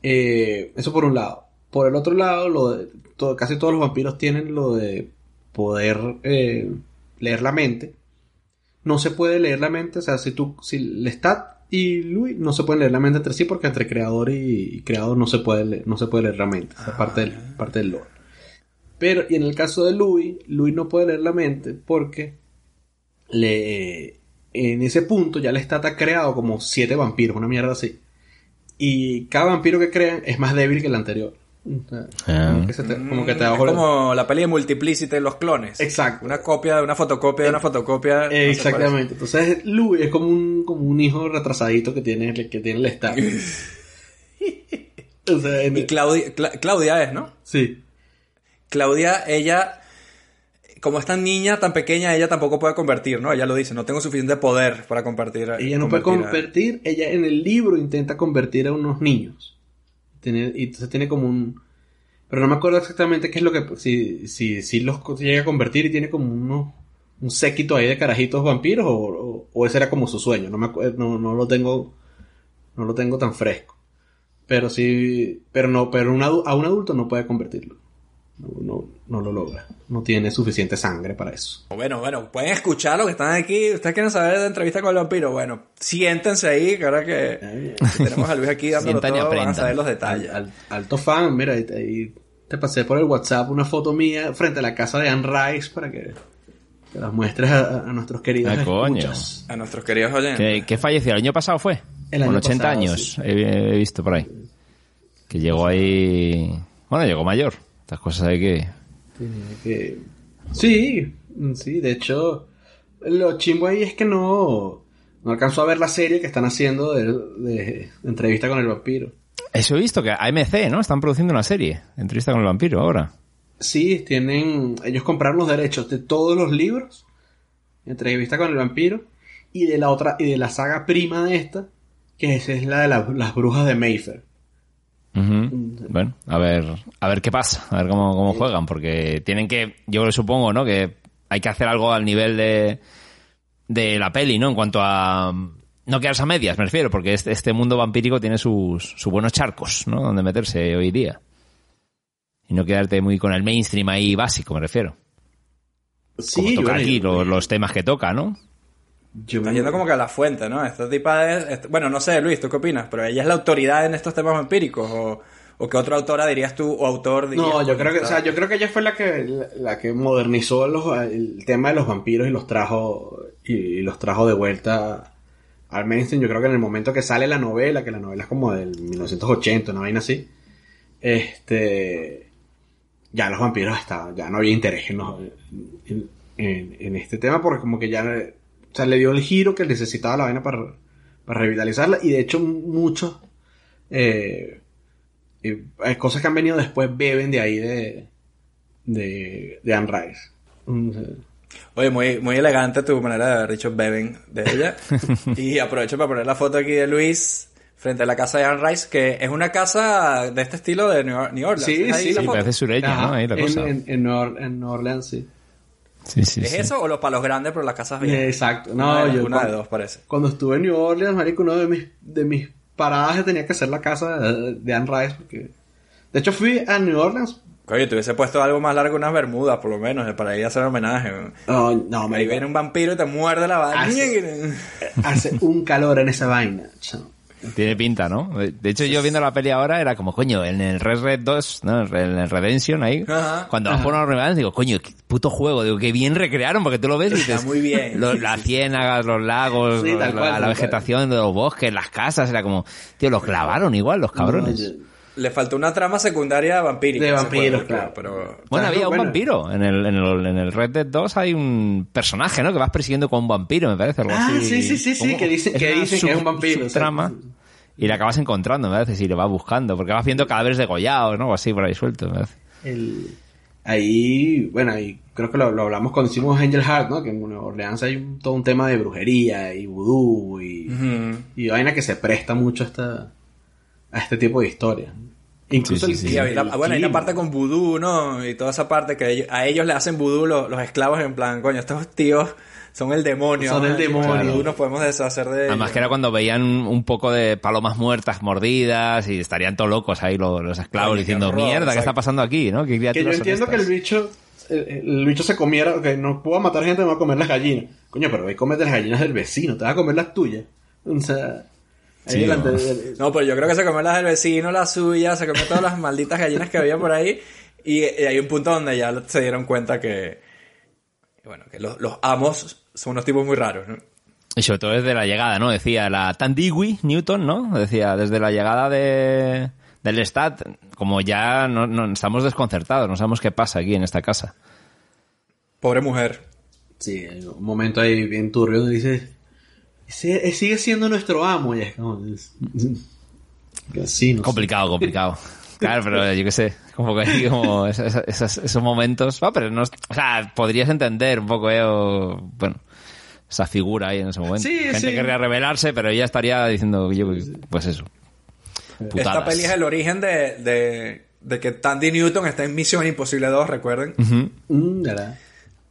eh, eso por un lado. Por el otro lado, lo de, todo- casi todos los vampiros tienen lo de poder eh, leer la mente. No se puede leer la mente, o sea, si tú, si Lestat y Louis no se pueden leer la mente entre sí porque entre creador y, creador no se puede leer, no se puede leer la mente, esa es parte del, parte del lore. Pero, y en el caso de Louis, Louis no puede leer la mente porque le, en ese punto ya Lestat ha creado como siete vampiros, una mierda así. Y cada vampiro que crean es más débil que el anterior. Sea, Ah. como, que se te, como que te Es como la peli de Multiplicity, los clones. Exacto. Una copia de una fotocopia de una fotocopia. no sé Exactamente. Entonces, Louis es como un, como un hijo retrasadito que tiene, que tiene el Estado. o sea, en- cuál es. Y Claudia, Cla- Claudia es, ¿no? sí. Claudia, ella, como es tan niña, tan pequeña, ella tampoco puede convertir, ¿no? Ella lo dice, no tengo suficiente poder para convertir. a- Ella no puede convertir a- convertir. Ella en el libro intenta convertir a unos niños. Y entonces tiene como un. Pero no me acuerdo exactamente qué es lo que. Si, si, si los llega a convertir y tiene como unos, un séquito ahí de carajitos vampiros o, o, ese era como su sueño. No, me no, no lo tengo. No lo tengo tan fresco. Pero sí. Pero no, pero a un adulto no puede convertirlo. No, no, no lo logra. No tiene suficiente sangre para eso. Bueno, bueno, pueden escuchar lo que están aquí. Ustedes quieren saber de entrevista con el vampiro. Bueno, siéntense ahí, que ahora que tenemos a Luis aquí dándolo todo, van a saber los detalles. Al- alto fan, mira, ahí, ahí te pasé por el WhatsApp una foto mía frente a la casa de Anne Rice para que te las muestres a, a nuestros queridos Ah, coño. A nuestros queridos oyentes. Que, que falleció el año pasado fue. El Con año 80 pasado, años, sí. he, he visto por ahí. Que llegó ahí. Bueno, llegó mayor. Estas cosas hay que. Sí, sí, de hecho, lo chimbo ahí es que no, no alcanzó a ver la serie que están haciendo de, de entrevista con el vampiro. Eso he visto que AMC, ¿no? Están produciendo una serie. Entrevista con el vampiro ahora. Sí, tienen, ellos compraron los derechos de todos los libros, entrevista con el vampiro, y de la otra, y de la saga prima de esta, que esa es la de la- las brujas de Mayfair. Ujú. Bueno, a ver, a ver qué pasa, a ver cómo, cómo juegan, porque tienen que, yo supongo, ¿no? Que hay que hacer algo al nivel de, de la peli, ¿no? En cuanto a no quedarse a medias, me refiero, porque este, este mundo vampírico tiene sus, sus buenos charcos, ¿no? Donde meterse hoy día. Y no quedarte muy con el mainstream ahí básico, me refiero. Sí, Como toca bueno, aquí, yo- los, los temas que toca, ¿no? Yo Está me- yendo como que a la fuente, ¿no? Esta tipa es... Bueno, no sé, Luis, ¿tú qué opinas? Pero ella es la autoridad en estos temas vampíricos. ¿O, o qué otra autora dirías tú? ¿O autor dirías No, yo creo que, o sea, yo creo que ella fue la que la, la que modernizó los- el tema de los vampiros y los trajo y, y los trajo de vuelta al mainstream. Yo creo que en el momento que sale la novela, que la novela es como del 1980, una vaina así, este, ya los vampiros estaban, ya no había interés en, los- en, en- en este tema porque como que ya, o sea, le dio el giro que necesitaba la vaina para, para revitalizarla y de hecho muchos eh, eh, cosas que han venido después beben de ahí de de, de Anne Rice. Mm, Oye, muy, muy elegante tu manera de haber dicho Beben de ella. y aprovecho para poner la foto aquí de Luis frente a la casa de Anne Rice, que es una casa de este estilo de New Or- New Orleans. Sí, ¿Es ahí sí. la Sí, foto? parece sureña, Ajá, ¿no? Ahí la en, cosa. en, en Nor- en New Orleans, sí. Sí, sí, ¿Es sí. eso o los palos grandes pero las casas bien? Exacto. Una No, de- yo una de dos parece. cuando estuve en New Orleans, marico, uno de mis, de mis paradas tenía que ser la casa de, de Anne Rice. Porque... De hecho, fui a New Orleans. Oye, te hubiese puesto algo más largo, unas bermudas, por lo menos, para ir a hacer homenaje. No, no, Ahí marico. viene un vampiro y te muerde la vaina. Hace- Hace un calor en esa vaina. chamo. Tiene pinta, ¿no? De hecho, yo viendo la peli ahora era como, coño, en el Red Red 2, ¿no? En el Redemption ahí, Ajá. cuando vas por una reunión, digo, coño, qué puto juego, digo, qué bien recrearon, porque tú lo ves y dices, Está muy bien. lo- las ciénagas, los lagos, Sí, los- tal cual, la, vegetación de los bosques, las casas, era como, tío, los clavaron igual, los cabrones. No, Le faltó una trama secundaria vampírica. De vampiros, claro. Pero, Bueno, Claro, había un bueno. vampiro. En el, en, el, en el Red Dead 2 hay un personaje, ¿no? Que vas persiguiendo con un vampiro, me parece. Algo Ah, así. sí, sí, sí, sí, ¿Cómo? que dicen- que es un vampiro, subtrama, exacto. y le acabas encontrando, me parece, si le vas buscando. Porque vas viendo cadáveres degollados, ¿no? O así por ahí sueltos, me parece. el- ahí, bueno, ahí creo que lo, lo hablamos cuando hicimos Angel Heart, ¿no? Que en Nueva Orleans hay un- todo un tema de brujería y vudú y, Ujú. y vaina que se presta mucho a, esta, a este tipo de historias. Incluso Sí, el- sí, Sí, hay la- el bueno, hay clima. parte con vudú, ¿no? Y toda esa parte que ellos- a ellos le hacen vudú los, los esclavos en plan, coño, estos tíos son el demonio. Son el demonio. Vudú nos podemos deshacer de Además ellos. que era cuando veían un poco de palomas muertas mordidas y estarían todos locos ahí los, los esclavos diciendo, horror, mierda, ¿qué está pasando aquí? ¿no? ¿Qué Que yo entiendo que el bicho, el, el bicho se comiera, que no puedo matar gente, me voy a comer las gallinas. Coño, pero ve y comete las gallinas del vecino, te vas a comer las tuyas. O sea, Sí, delante no. de- No, pero yo creo que se comió las del vecino, las suyas, se comió todas las malditas gallinas que había por ahí. Y, y hay un punto donde ya se dieron cuenta que, bueno, que los, los amos son unos tipos muy raros, ¿no? Y sobre todo desde la llegada, ¿no? Decía la Tandigui Newton, ¿no? Decía, desde la llegada de, del Stat, como ya no, no- estamos desconcertados, no sabemos qué pasa aquí en esta casa. Pobre mujer. Sí, un momento ahí bien turbio donde dice, "Sí, sigue siendo nuestro amo. Y es como, es- que sí, no sé. Complicado, complicado. Claro, pero yo qué sé, como que hay como esos, esos- esos momentos. Ah, pero no, o sea, podrías entender un poco, eh, o, bueno, esa figura ahí en ese momento. Sí, Gente sí. querría rebelarse, pero ella estaría diciendo, yo, pues eso. Esta Putadas. peli es el origen de, de, de que Tandy Newton está en Misión Imposible 2, recuerden. Ujú. Mm, ¿verdad?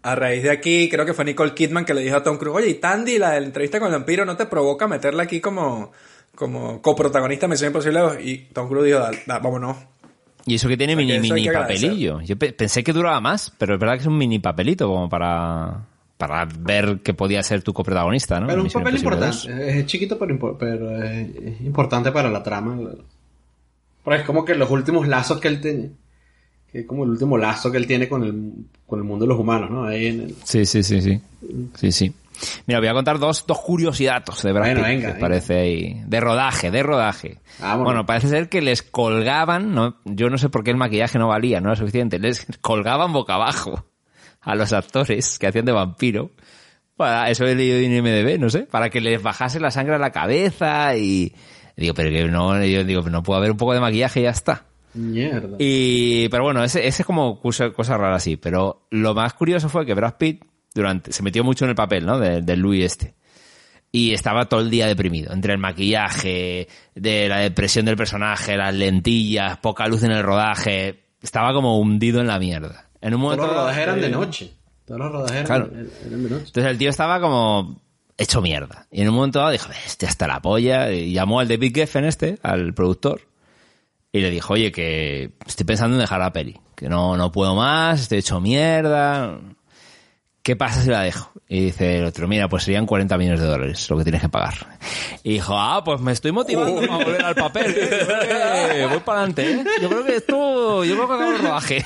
A raíz de aquí, creo que fue Nicole Kidman que le dijo a Tom Cruise, oye, y Tandy, la de la entrevista con el vampiro, ¿no te provoca meterla aquí como, como coprotagonista de Misión Imposible 2? Y Tom Cruise dijo, "Dale, da- vámonos. Y eso que tiene O sea, que mini, mini papelillo. Yo pe- pensé que duraba más, pero es verdad que es un mini papelito como para, para ver que podía ser tu coprotagonista, ¿no? Pero un papel importante. Es chiquito, pero, impo- pero es, importante para la trama. Porque es como que los últimos lazos que él tiene. Que es como el último lazo que él tiene con el, con el mundo de los humanos, ¿no? Ahí en el- 2. Sí, sí, sí, sí. Sí, sí. Mira, voy a contar dos, dos curiosidades de Brad Bueno, venga, parece ahí. De rodaje, de rodaje. Bueno. parece ser que les colgaban, no, yo no sé por qué el maquillaje no valía, no era suficiente, les colgaban boca abajo a los actores que hacían de vampiro. Para, eso he leído en IMDB, no sé, para que les bajase la sangre a la cabeza y... Digo, pero que no, yo digo, no puedo haber un poco de maquillaje y ya está. Mierda. Y, pero bueno, ese, ese es como cosa, cosa rara así. Pero lo más curioso fue que Brad Pitt durante, se metió mucho en el papel, ¿no? De- Del Louis este. Y estaba todo el día deprimido, entre el maquillaje, de la depresión del personaje, las lentillas, poca luz en el rodaje. Estaba como hundido en la mierda. En un Todos momento los rodajes eran de eh, noche. Todos los rodajes eran, eran de noche. Entonces el tío estaba como hecho mierda. Y en un momento dado dijo, este hasta la polla. Y llamó al David Geffen este, al productor. Y le dijo, oye, que estoy pensando en dejar la peli. Que no, no puedo más, estoy hecho mierda. ¿Qué pasa si la dejo? Y dice el otro, mira, pues serían 40 millones de dólares lo que tienes que pagar. Y dijo, ah, pues me estoy motivando a volver al papel. ¿eh? Voy para adelante, ¿eh? Yo creo que esto, yo creo que acabo el rodaje.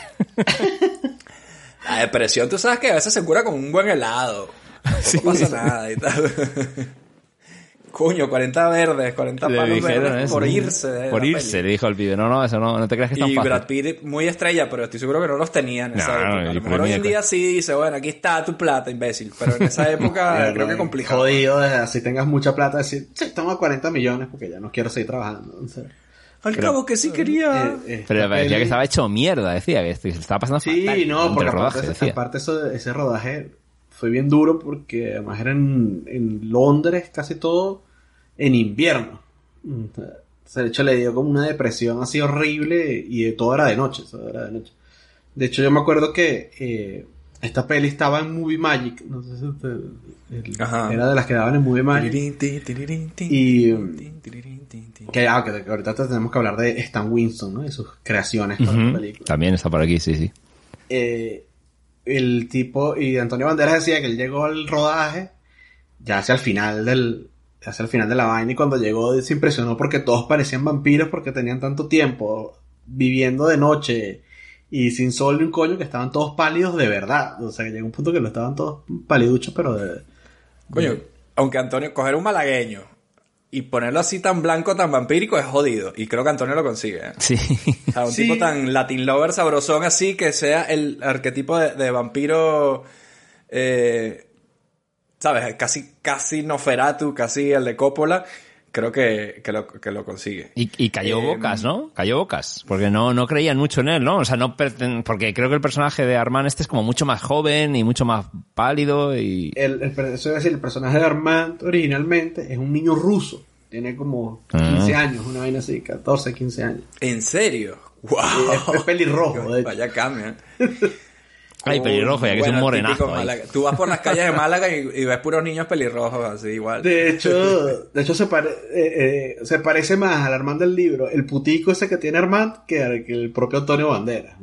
La depresión, tú sabes que a veces se cura con un buen helado. No pasa nada y tal. Coño, 40 verdes, 40 Le palos dijeron verdes eso. por irse. de Por la irse, peli. le dijo el pibe. No, no, eso no, no te creas que es tan Y fácil. Brad Pitt muy estrella, pero estoy seguro que no los tenía en esa No, época. A lo mejor hoy en día sí dice, bueno, aquí está tu plata, imbécil. Pero en esa época creo que complicado. Jodido, así tengas mucha plata, decir, sí, toma 40 millones porque ya no quiero seguir trabajando. Al Pero- cabo que sí quería. eh, eh, Pero peli- que estaba hecho mierda, decía que se estaba pasando Sí, fatal no, durante porque rodaje, aparte, decía. aparte eso- ese rodaje fue bien duro porque además era en, en Londres casi todo en invierno. Entonces, de hecho le dio como una depresión así horrible y todo era de noche, todo era de noche. De hecho yo me acuerdo que eh, esta peli estaba en Movie Magic, no sé si usted- el- era de las que daban en Movie Magic. Y que, ah, que, que ahorita tenemos que hablar de Stan Winston, ¿no? Y sus creaciones para la película. También está por aquí, sí, sí. Eh, el tipo, y Antonio Banderas decía que él llegó al rodaje ya hacia el final del, hacia el final de la vaina y cuando llegó se impresionó porque todos parecían vampiros porque tenían tanto tiempo viviendo de noche y sin sol ni un coño que estaban todos pálidos de verdad. O sea, que llegó un punto que lo estaban todos paliduchos, pero de... Coño, aunque Antonio, coger un malagueño y ponerlo así tan blanco, tan vampírico es jodido. Y creo que Antonio lo consigue. ¿eh? Sí. O sea, un Sí. tipo tan Latin lover sabrosón así que sea el arquetipo de, de vampiro. eh, ¿Sabes? Casi, casi Noferatu, casi el de Coppola. Creo que, que, lo, que lo consigue. Y, y cayó Eh, bocas, ¿no? Cayó bocas. Porque no, no creían mucho en él, ¿no? O sea, no porque creo que el personaje de Armand este es como mucho más joven y mucho más pálido y... El, el, eso a decir, el personaje de Armand originalmente es un niño ruso. Tiene como Ah. 15 años, una vaina así, 14, 15 años. ¿En serio? ¡Wow! Es, es pelirrojo, de hecho. Vaya cambio. Ay, pelirrojo, ya que es un Bueno, morenazo. Tú vas por las calles de Málaga y, y ves puros niños pelirrojos así igual. De hecho, de hecho se, pare- eh, eh, se parece más al Armand del libro, el putico ese que tiene Armand, que, al- que el propio Antonio Banderas.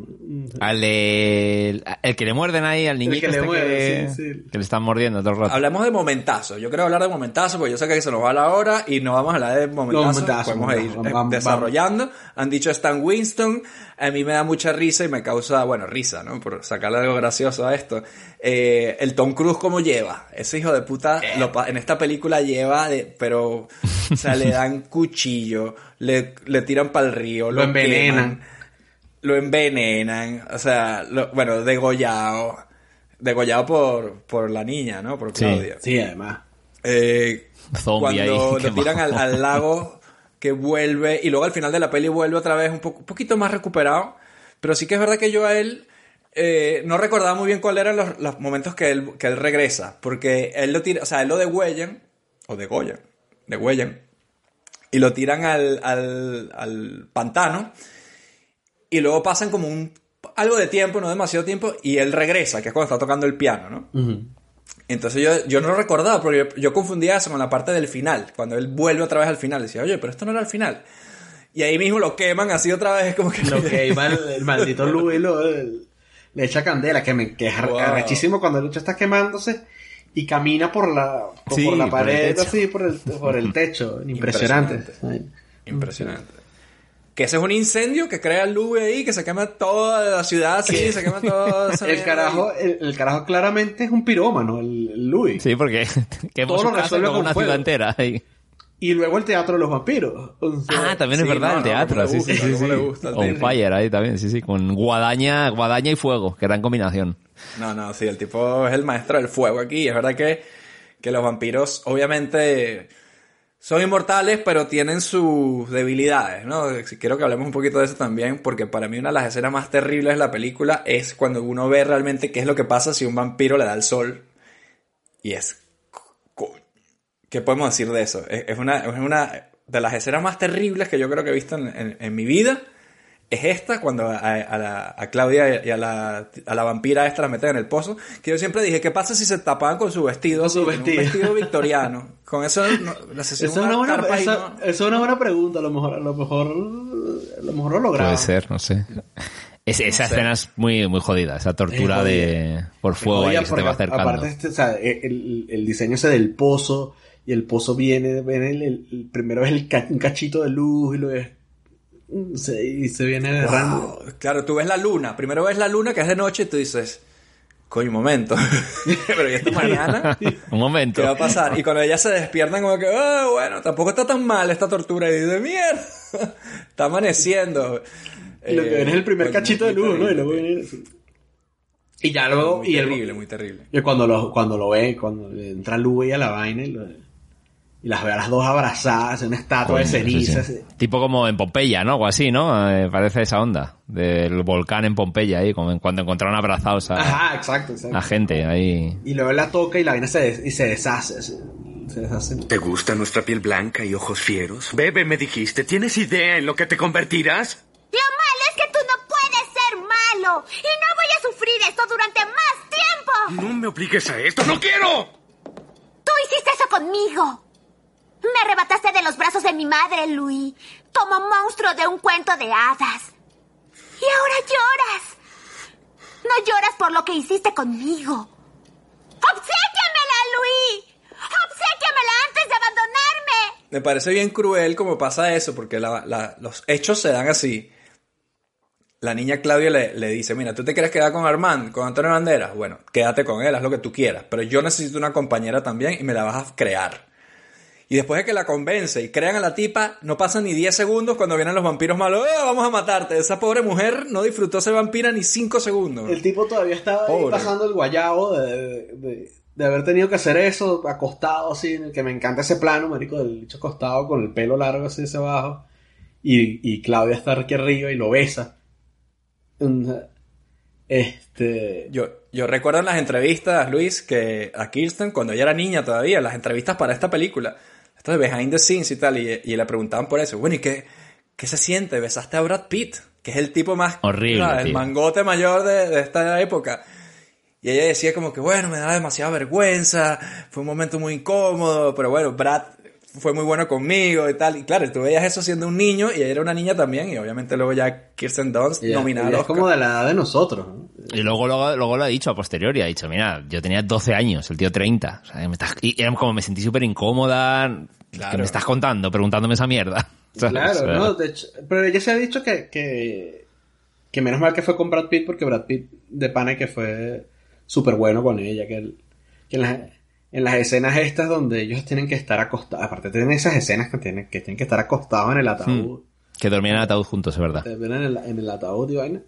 Al de- el que le muerden ahí, al niñito que le este muerde, que, sí, sí. que le están mordiendo todo el rato. Hablemos de momentazos. Yo quiero hablar de momentazos porque yo sé que se nos va la hora y no vamos a hablar de momentazos. momentazos, Podemos momentazos. ir eh, Vamos, desarrollando. Han dicho Stan Winston. A mí me da mucha risa y me causa, bueno, risa, ¿no? Por sacarle algo gracioso a esto. Eh, el Tom Cruise, ¿cómo lleva? Ese hijo de puta, Eh. lo en esta película lleva, de, pero, o sea, le dan cuchillo, le, le tiran para el río, Lo envenenan. queman, lo envenenan, o sea, lo- bueno, degollado, degollado por, por la niña, ¿no? Por Sí. Claudia. Sí, además. Eh, Zombie ahí, cuando lo tiran al, al lago que vuelve y luego al final de la peli vuelve otra vez un, poco, un poquito más recuperado pero sí que es verdad que yo a él eh, no recordaba muy bien cuáles eran los, los momentos que él, que él regresa porque él lo tira o sea él lo degüellan o degollan degüellan y lo tiran al, al, al pantano y luego pasan como un algo de tiempo no demasiado tiempo y él regresa que es cuando está tocando el piano ¿no? Entonces yo, yo no lo recordaba porque yo, yo confundía eso con la parte del final. Cuando él vuelve otra vez al final, decía, oye, pero esto no era el final. Y ahí mismo lo queman así otra vez, como que... Lo que iba el, maldito lo, el- le echa candela, que, me, que es Wow. arrechísimo cuando el lucha está quemándose y camina por la, por, Sí, por la por el pared, techo. así, por el, por el techo. Impresionante. Impresionante. Que ese es un incendio que crea el ahí, que se quema toda la ciudad así, se quema todo... esa El carajo, el, el carajo claramente es un pirómano, el, el Louis. Sí, porque quemó Todo su lo casa resuelve con con una fuego. ciudad entera. ahí. Y luego el teatro de los vampiros. O sea, Ah, también es sí, verdad, no, el no, teatro. le sí, gusta, sí, sí, sí. gusta On fire ahí también, sí, sí. Con guadaña, guadaña y fuego. Gran combinación. No, no, sí, el tipo es el maestro del fuego aquí. Es verdad que, que los vampiros, obviamente, son inmortales, pero tienen sus debilidades, ¿no? Quiero que hablemos un poquito de eso también, porque para mí una de las escenas más terribles de la película es cuando uno ve realmente qué es lo que pasa si un vampiro le da el sol. Y es. ¿Qué podemos decir de eso? Es, una, es una de las escenas más terribles que yo creo que he visto en, en- en mi vida. Es esta, cuando a, a la- a Claudia y a la, a la vampira esta la meten en el pozo. Que yo siempre dije, ¿qué pasa si se tapaban con su vestido? Con su vestido. Un vestido victoriano. Con eso no, Esa es, una buena, esa- ¿no? esa es una buena pregunta. A lo mejor, a lo mejor, a lo mejor lo lograron. Puede ser, no sé. Es- esa sé. escena es muy, muy jodida, esa tortura Es de por fuego ahí se te va acercando. Aparte, este, o sea, el, el- el diseño ese del pozo, y el pozo viene, viene el, el- el- primero es el ca- un cachito de luz, y luego es, se, y se viene derrando. Wow. Claro, tú ves la luna. Primero ves la luna que es de noche y tú dices, coño, un momento. Pero ¿y esta mañana? Un momento. ¿Qué va a pasar? Y cuando ellas se despiertan como que, "Ah, bueno, tampoco está tan mal esta tortura. Y dice, mierda, está amaneciendo. Y lo que viene es el primer coño, cachito de luz, ¿no? Y luego viene... Y ya luego... Muy y el- terrible, muy terrible. Y cuando lo, cuando lo ve, cuando entra Louis a la vaina y, lo- y las ve a las dos abrazadas en una estatua de Coño, sí, cenizas. sí. Tipo como en Pompeya, ¿no? Algo así, ¿no? Eh, parece esa onda. Del volcán en Pompeya ahí, como en- cuando encontraron abrazados a, Ajá, exacto, exacto. a gente ahí. Y luego la toca y la vaina se, des- y se deshace. así. Se deshace. ¿Te gusta nuestra piel blanca y ojos fieros? Bebe, me dijiste. ¿Tienes idea en lo que te convertirás? Lo malo es que tú no puedes ser malo. Y no voy a sufrir esto durante más tiempo. No me obligues a esto. ¡No quiero! Tú hiciste eso conmigo. Me arrebataste de los brazos de mi madre, Louis, como monstruo de un cuento de hadas. Y ahora lloras. No lloras por lo que hiciste conmigo. ¡Obséquiamela, Louis! ¡Obséquiamela antes de abandonarme! Me parece bien cruel como pasa eso, porque los hechos se dan así. La niña Claudia le, le dice, mira, ¿tú te quieres quedar con Armand, con Antonio Banderas? Bueno, quédate con él, haz lo que tú quieras. Pero yo necesito una compañera también y me la vas a crear. Y después de que la convence y crean a la tipa, no pasan ni 10 segundos cuando vienen los vampiros malos. ¡Eh, vamos a matarte! Esa pobre mujer no disfrutó ser vampira ni 5 segundos. El tipo todavía estaba ahí pasando el guayabo de, de- de haber tenido que hacer eso acostado así, en el que me encanta ese plano, marico, del bicho acostado con el pelo largo así hacia abajo. Y, y Claudia está aquí arriba y lo besa. Este... Yo, yo recuerdo en las entrevistas, Luis, que a Kirsten, cuando ella era niña todavía, las entrevistas para esta película, esto de behind the scenes y tal, y, y le preguntaban por eso. Bueno, ¿y qué, qué se siente? Besaste a Brad Pitt, que es el tipo más... Horrible, ¿sabes? El mangote mayor de, de esta época. Y ella decía como que, bueno, me da demasiada vergüenza, fue un momento muy incómodo, pero bueno, Brad fue muy bueno conmigo y tal. Y claro, tú veías eso siendo un niño y ella era una niña también, y obviamente luego ya Kirsten Dunst ella- nominada es como de la edad de nosotros. ¿no? Y luego, luego, luego lo ha dicho a posteriori, ha dicho, mira, yo tenía 12 años, el tío 30. O sea, me estás- y era como me sentí súper incómoda. ¿Qué Claro. me estás contando? Preguntándome esa mierda. ¿Sabes? Claro, O sea, ¿no? De hecho, pero ella se ha dicho que, que, que menos mal que fue con Brad Pitt porque Brad Pitt de pana que fue súper bueno con ella, que, él- que en, las, en las escenas estas donde ellos tienen que estar acostados, aparte tienen esas escenas que tienen que, tienen que estar acostados en el ataúd, Que dormían en el ataúd juntos, es verdad. en el, en el ataúd y vaina,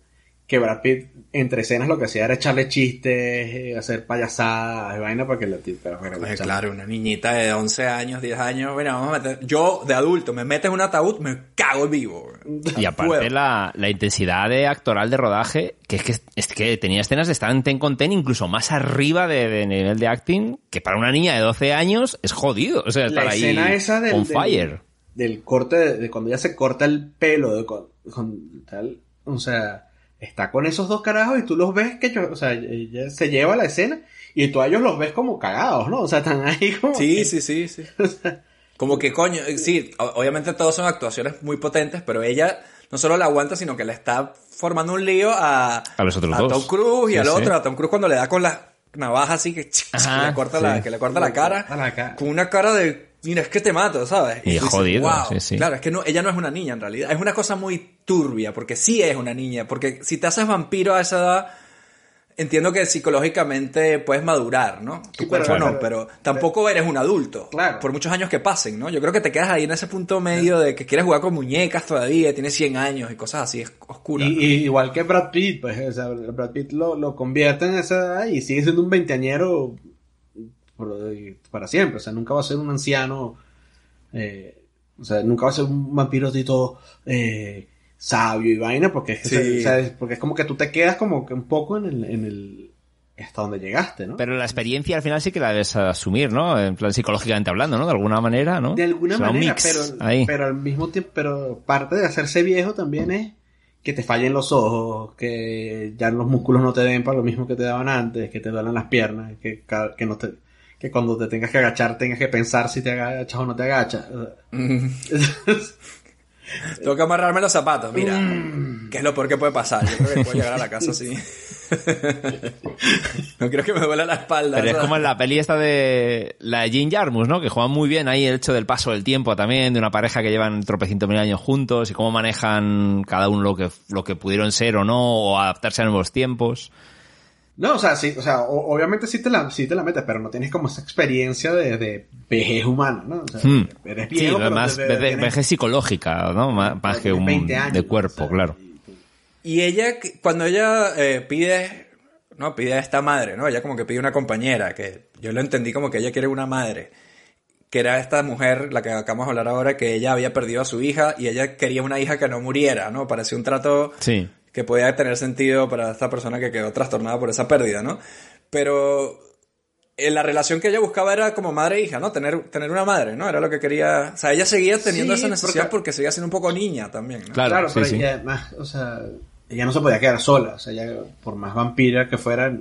que Brad Pitt entre escenas lo que hacía era echarle chistes, eh, hacer payasadas y vaina para que la tipa fuera Pues claro, una niñita de 11 años, 10 años, bueno, vamos a meter... Yo, de adulto, me metes en un ataúd, me cago vivo. Y aparte la, la intensidad de actoral de rodaje, que es que, es que tenía escenas de estar en ten con ten incluso más arriba de, de nivel de acting, que para una niña de 12 años es jodido. O sea, estar la ahí escena esa del, on del- fire. del corte de, de cuando ella se corta el pelo de con, con tal o sea está con esos dos carajos y tú los ves que yo, o sea ella se lleva la escena y tú a ellos los ves como cagados no o sea están ahí como Sí, que- sí, sí, sí. Como que coño, sí, obviamente todos son actuaciones muy potentes, pero ella no solo la aguanta, sino que le está formando un lío a, A los otros a dos. Tom Cruise y Sí, al sí. otro, a Tom Cruise cuando le da con la navaja así que, Ajá, le corta sí. la, que le corta la cara, corta la cara. con una cara de, mira, es que te mato, ¿sabes? Y dices, jodido, "Wow". sí, sí. Claro, es que no, ella no es una niña en realidad, es una cosa muy turbia, porque sí es una niña, porque si te haces vampiro a esa edad, entiendo que psicológicamente puedes madurar, ¿no? Tu Sí, cuerpo pero- no, pero- pero tampoco eres un adulto. Claro. Por muchos años que pasen, ¿no? Yo creo que te quedas ahí en ese punto medio de que quieres jugar con muñecas todavía, tienes 100 años y cosas así, es oscura. y, y igual que Brad Pitt pues o sea Brad Pitt lo, lo convierte en esa edad y sigue siendo un veinteañero para siempre o sea nunca va a ser un anciano eh, o sea nunca va a ser un vampiro así todo eh, sabio y vaina porque es, Sí. o sea, es- porque es como que tú te quedas como que un poco en el, en el hasta donde llegaste, ¿no? Pero la experiencia al final sí que la debes asumir, ¿no? En plan psicológicamente hablando, ¿no? De alguna manera, ¿no? De alguna manera, pero, ahí. pero al mismo tiempo, pero parte de hacerse viejo también es que te fallen los ojos, que ya los músculos no te den para lo mismo que te daban antes, que te duelen las piernas, que, que no te, que cuando te tengas que agachar tengas que pensar si te agachas o no te agachas. Tengo que amarrarme los zapatos, mira. Mm. ¿Qué es lo peor que puede pasar? Yo creo que puedo llegar a la casa así. no quiero que me duela la espalda. Pero es como en la peli esta de la de Jim Jarmus, ¿no? Que juegan muy bien ahí el hecho del paso del tiempo también, de una pareja que llevan tropecientos mil años juntos y cómo manejan cada uno lo que, lo que pudieron ser o no, o adaptarse a nuevos tiempos. No, o sea, sí, o sea, o- obviamente sí te la, sí te la metes, pero no tienes como esa experiencia de, de vejez humana, ¿no? O sea, Hmm. eres Sí, viejo, pero más te- te- ve- tienes- vejez psicológica, ¿no? Más, más que un 20 años, de cuerpo, claro. Y ella, cuando ella eh, pide, no, pide a esta madre, ¿no? Ella como que pide una compañera, que yo lo entendí como que ella quiere una madre. Que era esta mujer, la que acabamos de hablar ahora, que ella había perdido a su hija y ella quería una hija que no muriera, ¿no? Parecía un trato Sí. Que podía tener sentido para esta persona que quedó trastornada por esa pérdida, ¿no? Pero eh, la relación que ella buscaba era como madre e hija, ¿no? Tener, tener una madre, ¿no? Era lo que quería. O sea, ella seguía teniendo Sí, esa necesidad porque- porque... seguía siendo un poco niña también, ¿no? Claro, sí, pero sí. ella además, o sea, ella no se podía quedar sola, o sea, ella, por más vampira que fuera,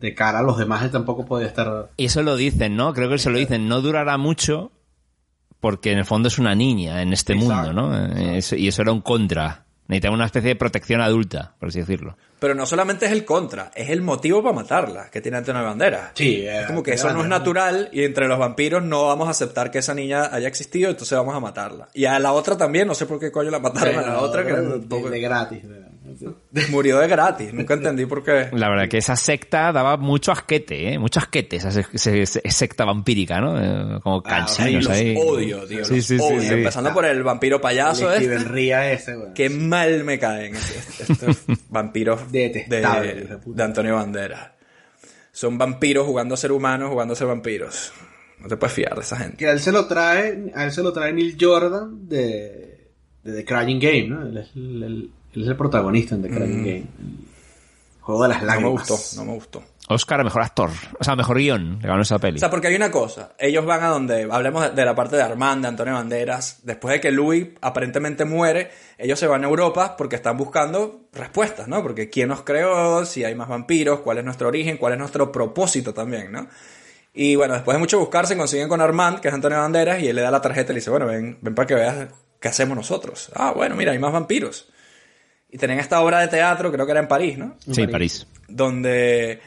de cara a los demás, él tampoco podía estar... Y eso lo dicen, ¿no? Creo que se lo dicen, no durará mucho porque en el fondo es una niña en este mundo, ¿no? Eh, y eso era un contra. Necesitaba una especie de protección adulta, por así decirlo. Pero no solamente es el contra, es el motivo para matarla que tiene Antonio Banderas. Sí, Es como que eso no es natural y entre los vampiros no vamos a aceptar que esa niña haya existido, entonces vamos a matarla. Y a la otra también, no sé por qué coño la mataron a la otra que de, de gratis. de- murió de gratis. Nunca entendí por qué. La verdad que esa secta daba mucho asquete, ¿eh? Mucho asquete, esa, se- se- se- secta vampírica, ¿no? Eh, como Ay, cansinos los ahí. odio, tío. Sí, los sí, sí, odio. sí. Empezando por el vampiro payaso el este. Steven Ría ese, güey. Qué mal me caen estos, vampiros de, de. Antonio Banderas. Son vampiros jugando a ser humanos, jugando a ser vampiros. No te puedes fiar de esa gente. Que a él se lo trae, a él se lo trae Neil Jordan de, de The Crying Game, ¿no? El, el- él es el protagonista en The Crying Mm. Game. El juego de las No me lágrimas. gustó, no me gustó. Oscar, mejor actor. O sea, mejor guion. Le ganó esa peli. O sea, porque hay una cosa. Ellos van a donde, hablemos de, de la parte de Armand, de Antonio Banderas. Después de que Louis aparentemente muere, ellos se van a Europa porque están buscando respuestas, ¿no? Porque quién nos creó, si hay más vampiros, cuál es nuestro origen, cuál es nuestro propósito también, ¿no? Y bueno, después de mucho buscar, se consiguen con Armand, que es Antonio Banderas, y él le da la tarjeta y le dice, bueno, ven, ven para que veas qué hacemos nosotros. Ah, bueno, mira, hay más vampiros. Y tenían esta obra de teatro, creo que era en París, ¿no? sí, en París. donde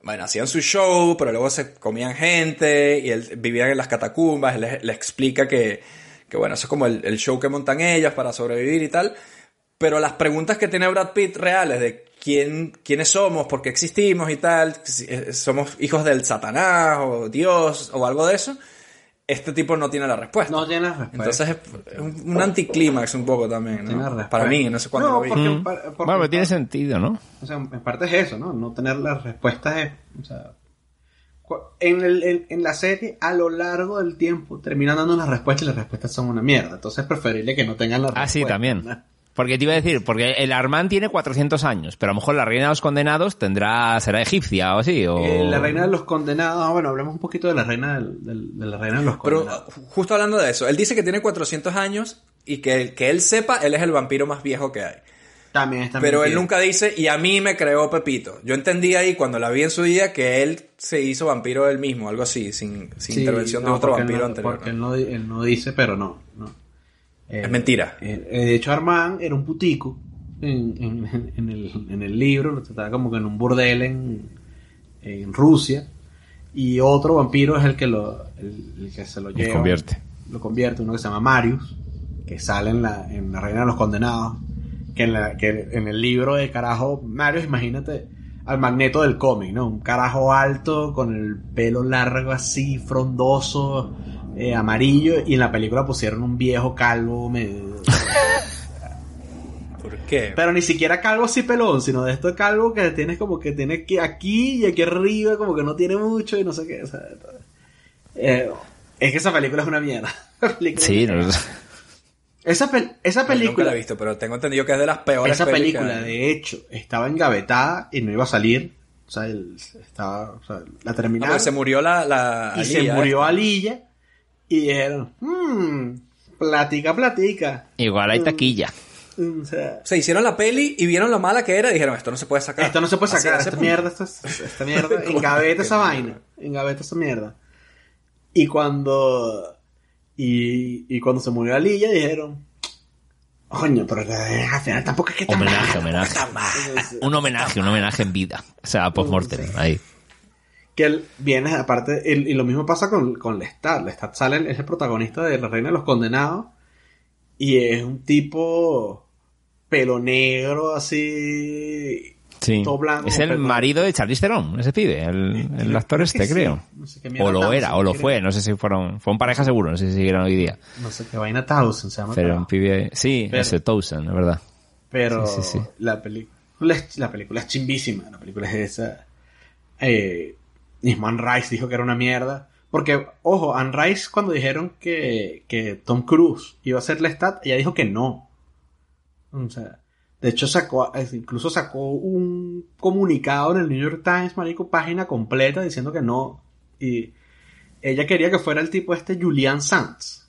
bueno, hacían su show, pero luego se comían gente y él vivía en las catacumbas, él le, explica que, que, bueno, eso es como el, el show que montan ellos para sobrevivir y tal, pero las preguntas que tiene Brad Pitt reales de quién, quiénes somos, por qué existimos y tal, si, eh, somos hijos del Satanás o Dios o algo de eso, este tipo no tiene la respuesta. No tiene la respuesta. Entonces es un, un anticlímax un poco también, respuesta. Para mí, no sé cuándo No, lo vi. porque- Mm. para- porque- bueno, pero tiene sentido, ¿no? O sea, en parte es eso, ¿no? No tener las respuestas es, o sea, en, el, en, en la serie, a lo largo del tiempo, terminan dando unas respuestas y las respuestas son una mierda. Entonces es preferible que no tengan las Ah, sí, respuestas. también. Porque te iba a decir, porque el Armand tiene 400 años, pero a lo mejor la reina de los condenados tendrá, será egipcia o así, o... Eh, la reina de los condenados, bueno, hablemos un poquito de la reina del- del- de la reina de los Pero condenados. uh, justo hablando de eso, él dice que tiene 400 años y que, que él sepa, él es el vampiro más viejo que hay. también está Pero él nunca dice, y a mí me creó Pepito. Yo entendí ahí cuando la vi en su día que él se hizo vampiro él mismo, algo así, sin, sin Sí, intervención de no, otro porque él vampiro no- anterior. Porque él no, di- él no dice, pero no. no. Eh, Es mentira. eh, eh, de hecho, Armand era un putico en, en- en el, en el libro, lo trataba como que en un burdel en, en Rusia. Y otro vampiro es el que lo el, el que se lo lleva. convierte. Lo convierte, uno que se llama Marius, que sale en la, en la Reina de los Condenados. Que en, la, que en el libro de carajo, Marius, imagínate al magneto del cómic, ¿no? Un carajo alto, con el pelo largo así, frondoso, eh, amarillo, y en la película pusieron un viejo calvo medio... ¿Por qué? Pero ni siquiera calvo así pelón, sino de estos calvo que tienes como que tiene que aquí y aquí arriba, como que no tiene mucho y no sé qué. o sea, eh, es que esa película es una mierda. La película- Sí, no, Esa, pel- esa Nunca película, la he visto, pero tengo entendido que es de las peores esa pelis que película de hecho estaba engavetada y no iba a salir. sea, él estaba, o sea, la Ah, terminaron. pues se murió la, la y se murió esta. Alilla y dijeron, mmm, platica, platica. Igual hay taquilla. O sea, Se hicieron la peli y vieron lo mala que era y dijeron, esto no se puede sacar. esto no se puede sacar, esta mierda, esto es- esta mierda, engaveta esa vaina, engaveta esa mierda. Y cuando, y, y cuando se murió Alilla dijeron, coño, pero al final tampoco es que tan Homenaje, mal, homenaje. tan mal". Un homenaje, un homenaje en vida. O sea, post-mortem, ahí. Que él viene aparte y, y lo mismo pasa con, con Lestat Lestat sale es el protagonista de La Reina de los Condenados y es un tipo pelo negro así Sí. todo blanco Es el marido de Charlize Theron, ese pibe, el, el actor este, sí. creo. No sé O lo era, o lo fue, no sé si fueron, fue un pareja seguro, no sé si siguieron hoy día. no sé qué vaina Townsend se llama Pero un pibe, sí, Pero- ese Towson, es verdad. pero Sí, sí, sí. la película la película es chimbísima la película es esa eh, Nisman Rice dijo que era una mierda porque ojo Anne Rice cuando dijeron que, que Tom Cruise iba a ser Lestat ella dijo que no O sea, de hecho sacó, eh, incluso sacó un comunicado en el New York Times, marico, página completa diciendo que no. Y ella quería que fuera el tipo este Julian Sanz,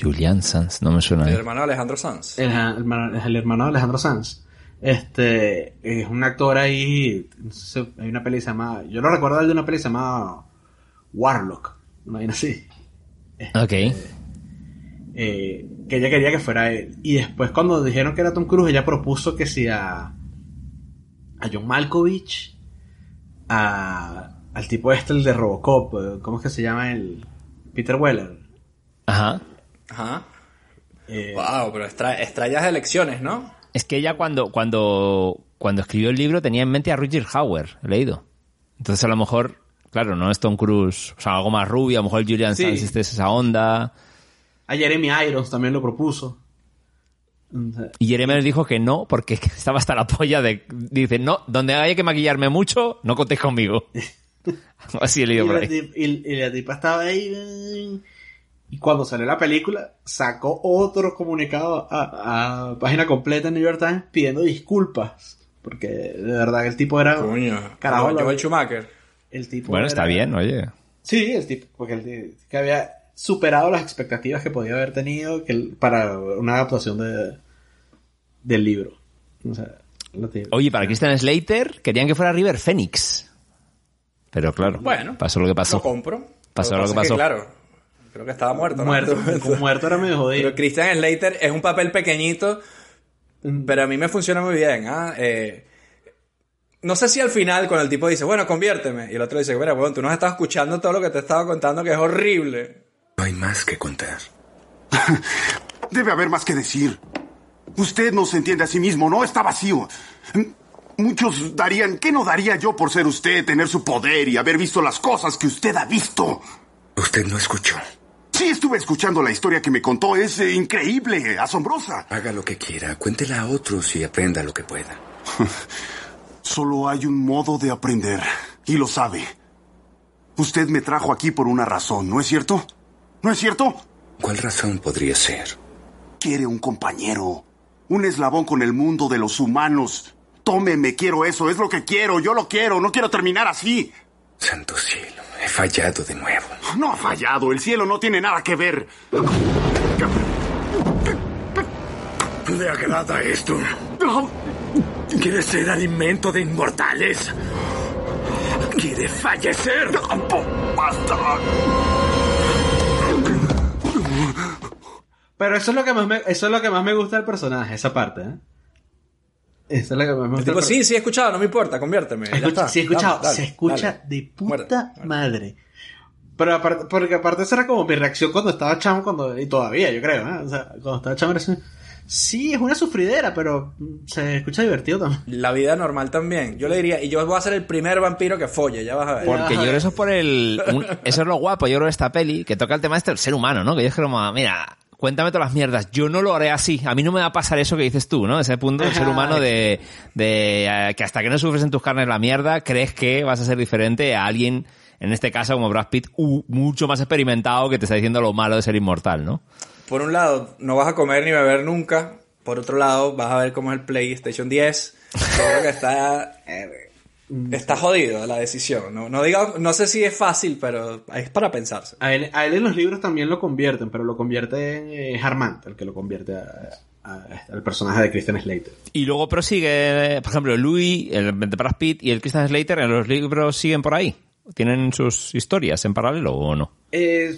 Julian Sanz, no me suena El hermano de Alejandro Sanz. el, hermano- el hermano de Alejandro Sanz. Este, es un actor ahí, no sé si hay una peli que se llama, yo lo recuerdo de una peli que se llama Warlock, una vaina así. Ok. eh, que ella quería que fuera él. Y después cuando dijeron que era Tom Cruise, ella propuso que si a, a John Malkovich, a, al tipo este, el de Robocop, eh, ¿cómo es que se llama el? Peter Weller. Ajá. Ajá. Eh, Wow, pero extra- extrañas elecciones, ¿no? Es que ella cuando, cuando, cuando escribió el libro tenía en mente a Richard Hauer, he leído. Entonces a lo mejor, claro, no es Tom Cruise, o sea, algo más rubio, a lo mejor Julian Sí. Sanz este es esa onda. A Jeremy Irons también lo propuso. Y Jeremy dijo que no, porque estaba hasta la polla de... Dice, no, donde haya que maquillarme mucho, no contéis conmigo. Así he Y leído la, tip- y- y la tipa estaba ahí. Y cuando salió la película, sacó otro comunicado a, a página completa en New York Times pidiendo disculpas. Porque de verdad que el tipo era. Coño. Carajo, lo- Joel Schumacher. el tipo Bueno, era- está bien, oye. Sí, el tipo, porque el que había superado las expectativas que podía haber tenido que el- para una adaptación de, del libro. O sea, lo te- Oye, para Christian Slater querían que fuera River Phoenix. Pero claro, Bueno, pasó lo que pasó. Lo compro. Pasó Lo lo que pasa es pasó. claro, creo que estaba muerto. ¿no? muerto, con muerto era medio jodido. Pero Christian Slater es un papel pequeñito, pero a mí me funciona muy bien. ¿ah? Eh, no sé si al final, cuando el tipo dice, bueno, conviérteme, y el otro dice, mira, bueno, tú no has estado escuchando todo lo que te estaba contando, que es horrible. No hay más que contar. Debe haber más que decir. Usted no se entiende a sí mismo, ¿no? Está vacío. Muchos darían... ¿Qué no daría yo por ser usted, tener su poder y haber visto las cosas que usted ha visto? Usted no escuchó. Sí, estuve escuchando la historia que me contó. Es eh, increíble, asombrosa. Haga lo que quiera, cuéntela a otros y aprenda lo que pueda. Solo hay un modo de aprender. Y lo sabe. Usted me trajo aquí por una razón, ¿no es cierto? ¿No es cierto? ¿Cuál razón podría ser? Quiere un compañero. Un eslabón con el mundo de los humanos. Tómeme, quiero eso. Es lo que quiero. Yo lo quiero. No quiero terminar así. Santo cielo, he fallado de nuevo. No ha fallado. El cielo no tiene nada que ver. ¿Le agrada esto? ¿Quiere ser alimento de inmortales? ¿Quiere fallecer? ¡Basta! Pero eso es lo que más me, eso es lo que más me gusta del personaje, esa parte, ¿eh? Eso es lo que más me gusta. tipo, sí, sí, he escuchado, no me importa, conviérteme. Escucha- sí, he escuchado, Dale, se escucha dale. de puta Muerte. madre. Pero aparte, porque aparte esa era como mi reacción cuando estaba chamo, cuando, y todavía, yo creo, ¿eh? O sea, cuando estaba chamo era así, sí, es una sufridera, pero se escucha divertido también. La vida normal también. Yo le diría, y yo voy a ser el primer vampiro que folle, ya vas a ver. Porque yo creo que eso es por el... un- eso es lo guapo, yo creo, de esta peli, que toca el tema este del ser humano, ¿no? Que yo es como, mira, cuéntame todas las mierdas. Yo no lo haré así. A mí no me va a pasar eso que dices tú, ¿no? Ese punto del ser humano de, de eh, que hasta que no sufres en tus carnes la mierda, crees que vas a ser diferente a alguien, en este caso como Brad Pitt, mucho más experimentado que te está diciendo lo malo de ser inmortal, ¿no? Por un lado, no vas a comer ni beber nunca. Por otro lado, vas a ver cómo es el PlayStation 10. Creo que está... eh, está jodido la decisión. No, no, diga, no sé si es fácil, pero es para pensarse. A él, a él en los libros también lo convierten, pero lo convierte en eh, Harmant, el que lo convierte a- a- al personaje de Christian Slater. Y luego prosigue, por ejemplo, Louis, el de Brad Pitt y el Christian Slater en los libros siguen por ahí. ¿Tienen sus historias en paralelo o no? Eh,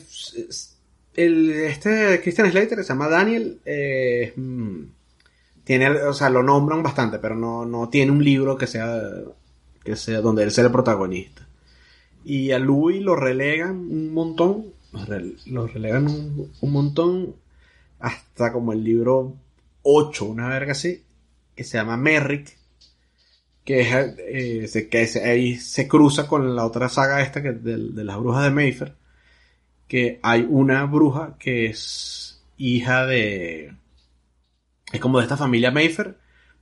el, este Christian Slater que se llama Daniel. eh, mm, tiene, o sea, lo nombran bastante, pero no, no tiene un libro que sea, que sea donde él sea el protagonista. Y a Louis lo relegan un montón, lo re- lo relegan un, un montón hasta como el libro 8, una verga así, que se llama Merrick, que, es, eh, se, que ahí se cruza con la otra saga esta que de, de las brujas de Mayfair, que hay una bruja que es hija de... es como de esta familia Mayfair,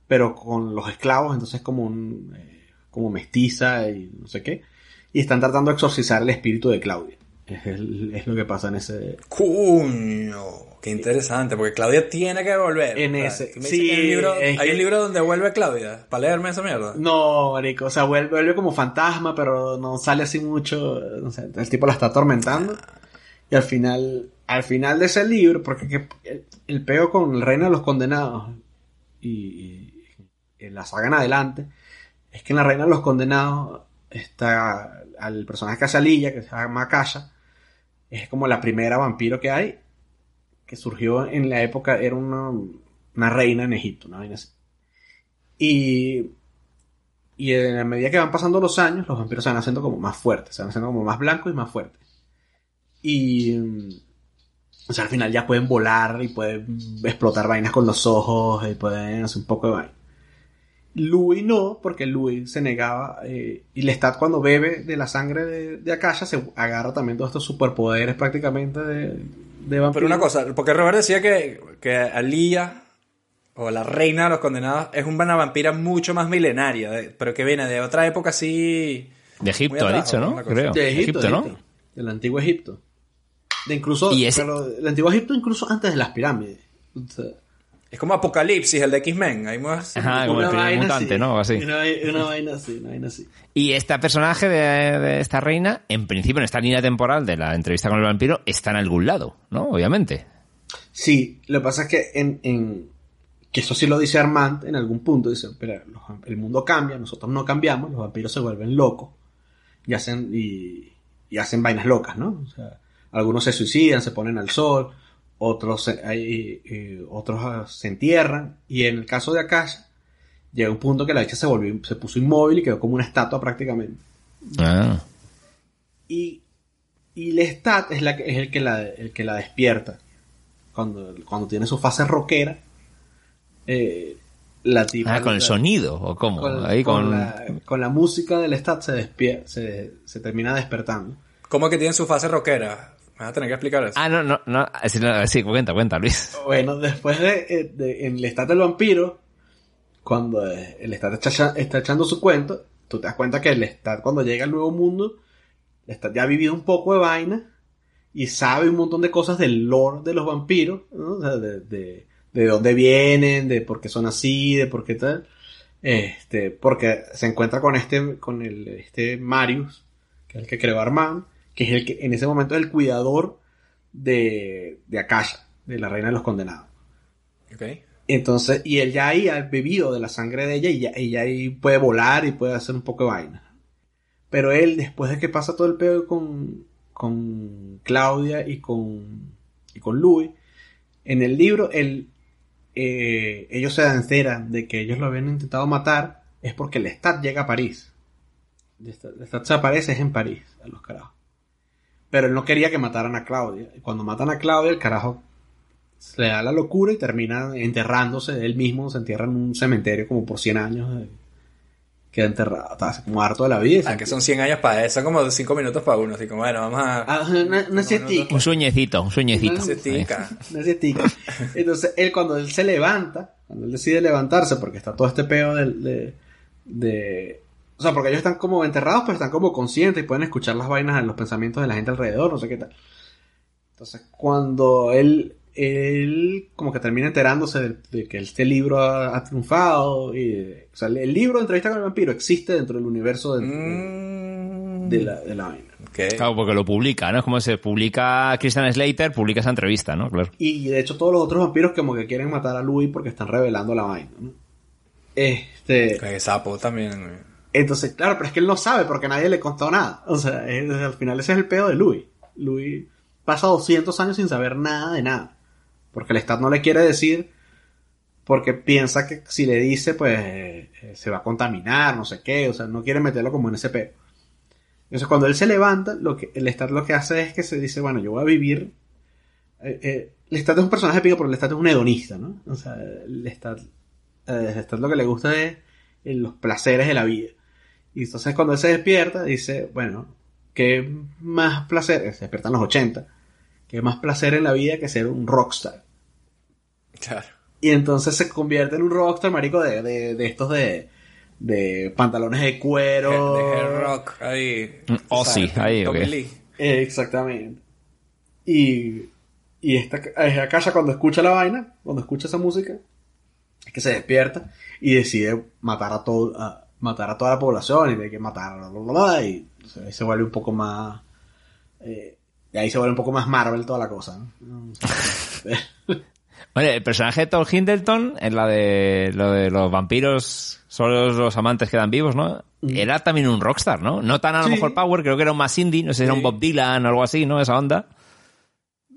pero con los esclavos, entonces como un... eh, como mestiza y no sé qué, y están tratando de exorcizar el espíritu de Claudia. Es, el- es lo que pasa en ese... Cuño, qué interesante, porque Claudia tiene que volver. En ese- sí, hay un libro, es hay que- un libro donde vuelve Claudia, para leerme esa mierda. No, marico, o sea, vuelve, vuelve como fantasma, pero no sale así mucho, no sé, el tipo la está atormentando. Y al final, al final de ese libro, porque que- el, el peo con el reino de los condenados y, y- y la saga en adelante, es que en la reina de los condenados está al personaje que hace Alilla, que se llama Kasha, es como la primera vampiro que hay, que surgió en la época, era una, reina en Egipto, una vaina así. Y, y en la medida que van pasando los años, los vampiros se van haciendo como más fuertes, se van haciendo como más blancos y más fuertes. Y, o sea, al final ya pueden volar y pueden explotar vainas con los ojos y pueden hacer un poco de vaina. Louis no, porque Louis se negaba. eh, y Lestat cuando bebe de la sangre de, de Akasha se agarra también todos estos superpoderes prácticamente de, de vampiro. Pero una cosa, porque Robert decía que, que Alía, o la reina de los condenados, es una vampira mucho más milenaria, de- pero que viene de otra época así... De Egipto, ha dicho, ¿no? Creo. De Egipto, ¿no? Del antiguo Egipto. De incluso, Y ese- pero del antiguo Egipto incluso antes de las pirámides. O sea, Es como Apocalipsis, el de X-Men. Hay más... Ajá, como el una primer vaina mutante, así. ¿no? Así. Una, una vaina así, una vaina así. Y este personaje de, de esta reina, en principio, en esta línea temporal de la entrevista con el vampiro, está en algún lado, ¿no? Obviamente. Sí, lo que pasa es que en, en- que eso sí lo dice Armand en algún punto, dice, pero los- el mundo cambia, nosotros no cambiamos, los vampiros se vuelven locos y hacen, y, y hacen vainas locas, ¿no? O sea, algunos se suicidan, se ponen al sol, otros, se- hay, eh, otros ah, se entierran, y en el caso de Akasha, llega un punto que la dicha se volvió, se puso inmóvil y quedó como una estatua prácticamente. Ah. Y, y Lestat es, la, que- es el, que la, el que la despierta. Cuando, cuando tiene su fase rockera, eh, la tipa. Ah, con el la- sonido, ¿o cómo? Con, Ahí con con... la, con la música del Lestat se, se, se termina despertando. ¿Cómo que tiene su fase rockera? Me vas a tener que explicar eso. Ah, no, no, no. Sí, no, sí, cuenta, cuenta, Luis. Bueno, después de, eh, de- en Lestat del vampiro, cuando eh, el Lestat está, está echando su cuento, tú te das cuenta que el Lestat cuando llega al nuevo mundo, Lestat ya ha vivido un poco de vaina y sabe un montón de cosas del lore de los vampiros, ¿no? O sea, de, de, de dónde vienen, de por qué son así, de por qué tal. Este, porque se encuentra con este, con el, este Marius, que es el que creó Armand, que es el que en ese momento es el cuidador de, de Akasha, de la reina de los condenados. Ok. Entonces, y él ya ahí ha bebido de la sangre de ella y ya, y ya ahí puede volar y puede hacer un poco de vaina. Pero él, después de que pasa todo el pedo con, con Claudia y con, y con Louis, en el libro, él, eh, ellos se enteran de que ellos lo habían intentado matar, es porque Lestat llega a París. Lestat se aparece es en París, a los carajos. Pero él no quería que mataran a Claudia. Y cuando matan a Claudia, el carajo se le da la locura y termina enterrándose él mismo, se entierra en un cementerio como por 100 años. eh, Queda enterrado, está como harto de la vida. Ah, que son 100 años para eso, son como 5 minutos para uno. Así como, bueno, vamos a... Ah, una, una siestica. Un sueñecito, un sueñecito. Una siestica. Una siestica. Entonces, él cuando él se levanta, cuando él decide levantarse, porque está todo este peo del- de, de, O sea, porque ellos están como enterrados, pero están como conscientes y pueden escuchar las vainas, los pensamientos de la gente alrededor, no sé qué tal. Entonces, cuando él él como que termina enterándose de, de que este libro ha, ha triunfado. Y, o sea, el libro de entrevista con el vampiro existe dentro del universo de, Mm. de la, de la vaina. Claro, porque lo publica, ¿no? Es como se publica Christian Slater, publica esa entrevista, ¿no? Claro. Y de hecho todos los otros vampiros como que quieren matar a Louis porque están revelando la vaina. ¿no? Este... Que sapo también. Entonces, claro, pero es que él no sabe porque nadie le contó nada. O sea, al final ese es el pedo de Louis. Louis pasa 200 años sin saber nada de nada. Porque el Estado no le quiere decir, porque piensa que si le dice, pues eh, se va a contaminar, no sé qué. O sea, no quiere meterlo como en ese pedo. Entonces, cuando él se levanta, lo que, el Estado lo que hace es que se dice, bueno, yo voy a vivir. Eh, eh, Lestat es un personaje pico, pero Lestat es un hedonista, ¿no? O sea, Lestat, eh, Lestat lo que le gusta es los placeres de la vida. Y entonces cuando él se despierta, dice, bueno, ¿qué más placer? Se despierta en los 80. ¿Qué más placer en la vida que ser un rockstar? Claro. Y entonces se convierte en un rockstar, marico, de, de, de estos de, de pantalones de cuero. De hair rock ahí. Un Ozzy, ¿sabes? ahí, Tommy ok. Lee. Eh, exactamente. Y, y esta es a casa cuando escucha la vaina, cuando escucha esa música, es que se despierta y decide matar a todo, a, matar a toda la población y de que matar bla, bla, bla, y o sea, ahí se vuelve un poco más eh, y ahí se vuelve un poco más Marvel toda la cosa, ¿no? Oye, el personaje de Tom Hiddleston, en la de lo de los vampiros, solo los amantes quedan vivos, ¿no? Era también un rockstar, ¿no? No tan a lo Sí. mejor power, creo que era un más indie, no sé si era un Bob Dylan o algo así, ¿no? Esa onda.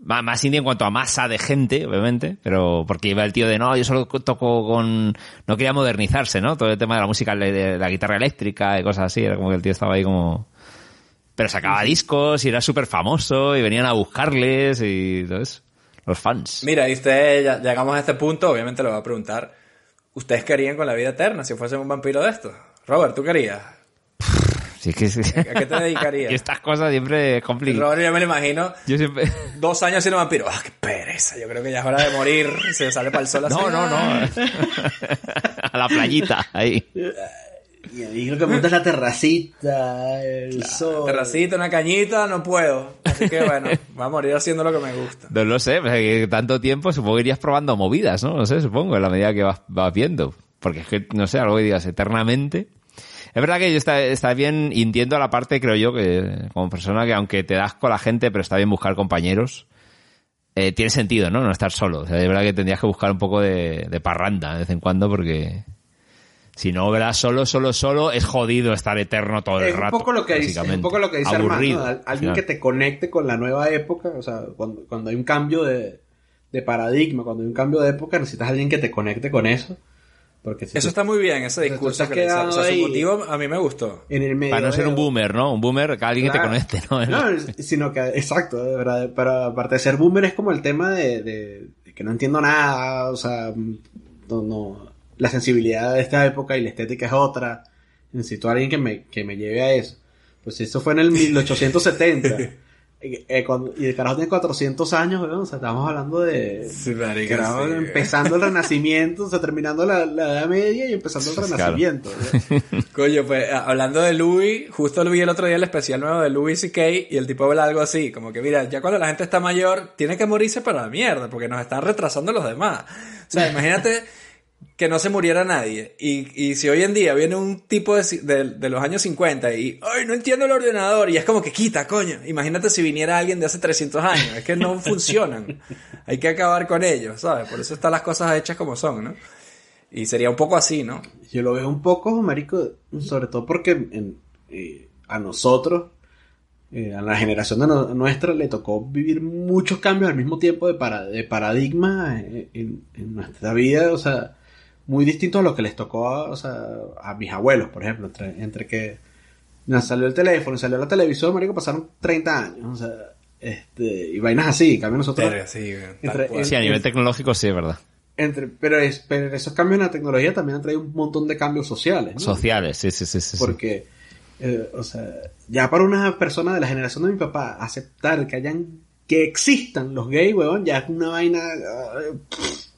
Má- Más indie en cuanto a masa de gente, obviamente, pero porque iba el tío de no, yo solo toco con. No quería modernizarse, ¿no? Todo el tema de la música, de, la guitarra eléctrica y cosas así, era como que el tío estaba ahí como. Pero sacaba discos y era súper famoso y venían a buscarles y todo eso. Los fans. Mira, y usted, ya llegamos a este punto, obviamente le voy a preguntar, ¿ustedes querían con la vida eterna si fuesen un vampiro de estos? Robert, ¿tú querías? Sí, que sí. ¿A qué te dedicarías? Y estas cosas siempre es complicado. Robert, yo me lo imagino, Yo siempre... dos años siendo vampiro. ¡Ah, qué pereza! Yo creo que ya es hora de morir. Se sale para el sol así. No, no, no. A la playita, ahí. y ahí lo que me gusta es la terracita, el sol. Terracita, una cañita, no puedo. Así que bueno, va a morir haciendo lo que me gusta. No lo sé, pues, que tanto tiempo supongo que irías probando movidas, ¿no? No sé, supongo, en la medida que vas, vas viendo. Porque es que, no sé, algo que digas eternamente. Es verdad que está, está bien, entiendo la parte, creo yo, que como persona que aunque te das con la gente, pero está bien buscar compañeros, eh, tiene sentido, ¿no? No estar solo. O sea, es verdad que tendrías que buscar un poco de, de parranda de vez en cuando, porque si no, verás solo, solo, solo, es jodido estar eterno todo el es rato. un poco lo que dice, es un poco lo que dice Aburrido, Armando, alguien que te conecte con la nueva época, o sea, cuando, cuando hay un cambio de, de paradigma, cuando hay un cambio de época, necesitas a alguien que te conecte con eso. Porque si Eso tú- está muy bien, ese discurso que le. O sea, su ahí motivo a mí me gustó. en el medio Para no ser un boomer, ¿no? Un boomer, que alguien que te Claro. conecte, ¿no? No, sino que, exacto, de verdad, pero aparte de ser boomer es como el tema de, de- de que no entiendo nada, o sea, no, no- la sensibilidad de esta época y la estética es otra. Necesito a alguien que me, que me lleve a eso. Pues eso fue en el 1870. Eh, eh, cuando- y el carajo tiene 400 años, weón, o sea, estamos hablando de... Sí, carajo, sí. empezando el Renacimiento, o sea, terminando la, la Edad Media y empezando el Claro. Renacimiento. weón. Coño, pues hablando de Louis, justo lo vi el otro día el especial nuevo de Louis C.K. y el tipo habla algo así, como que mira, ya cuando la gente está mayor, tiene que morirse para la mierda, porque nos están retrasando los demás. O sea, imagínate que no se muriera nadie. Y, y si hoy en día viene un tipo de, de, de los años 50 y, ay, no entiendo el ordenador, y es como que quita, coño. Imagínate si viniera alguien de hace 300 años, es que no funcionan. Hay que acabar con ellos, ¿sabes? Por eso están las cosas hechas como son, ¿no? Y sería un poco así, ¿no? Yo lo veo un poco, marico, sobre todo porque en- eh, a nosotros, eh, a la generación de no- nuestra, le tocó vivir muchos cambios al mismo tiempo de, para- de paradigma en, en- en nuestra vida, o sea, muy distintos a lo que les tocó a, o sea, a mis abuelos, por ejemplo, entre, entre que nos salió el teléfono y salió la televisión, marico, pasaron 30 años, o sea, este, y vainas así, en cambio nosotros... Pero sí, entre-. Sí, a nivel tecnológico sí, es verdad. entre, pero, es, pero esos cambios en la tecnología también han traído un montón de cambios sociales, ¿no? Sociales, sí, sí, sí. sí. Porque, eh, o sea, ya para una persona de la generación de mi papá, aceptar que hayan, que existan los gays, weón, ya es una vaina pff,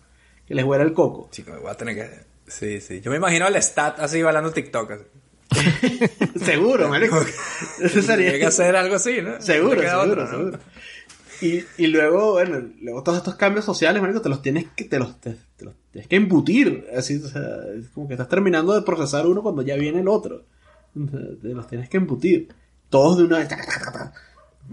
que les huela el coco. Chico, me voy a tener que... Sí, sí. Yo me imagino al stat así bailando TikTok. así. seguro, marico. Eso Tiene que sería, hacer algo así, ¿no? seguro, seguro, otra, ¿no? seguro. Y, y luego, bueno, luego todos estos cambios sociales, marico, te los tienes que, te los, te, te los tienes que embutir. Así, o sea, es como que estás terminando de procesar uno cuando ya viene el otro. Te los tienes que embutir. Todos de una vez.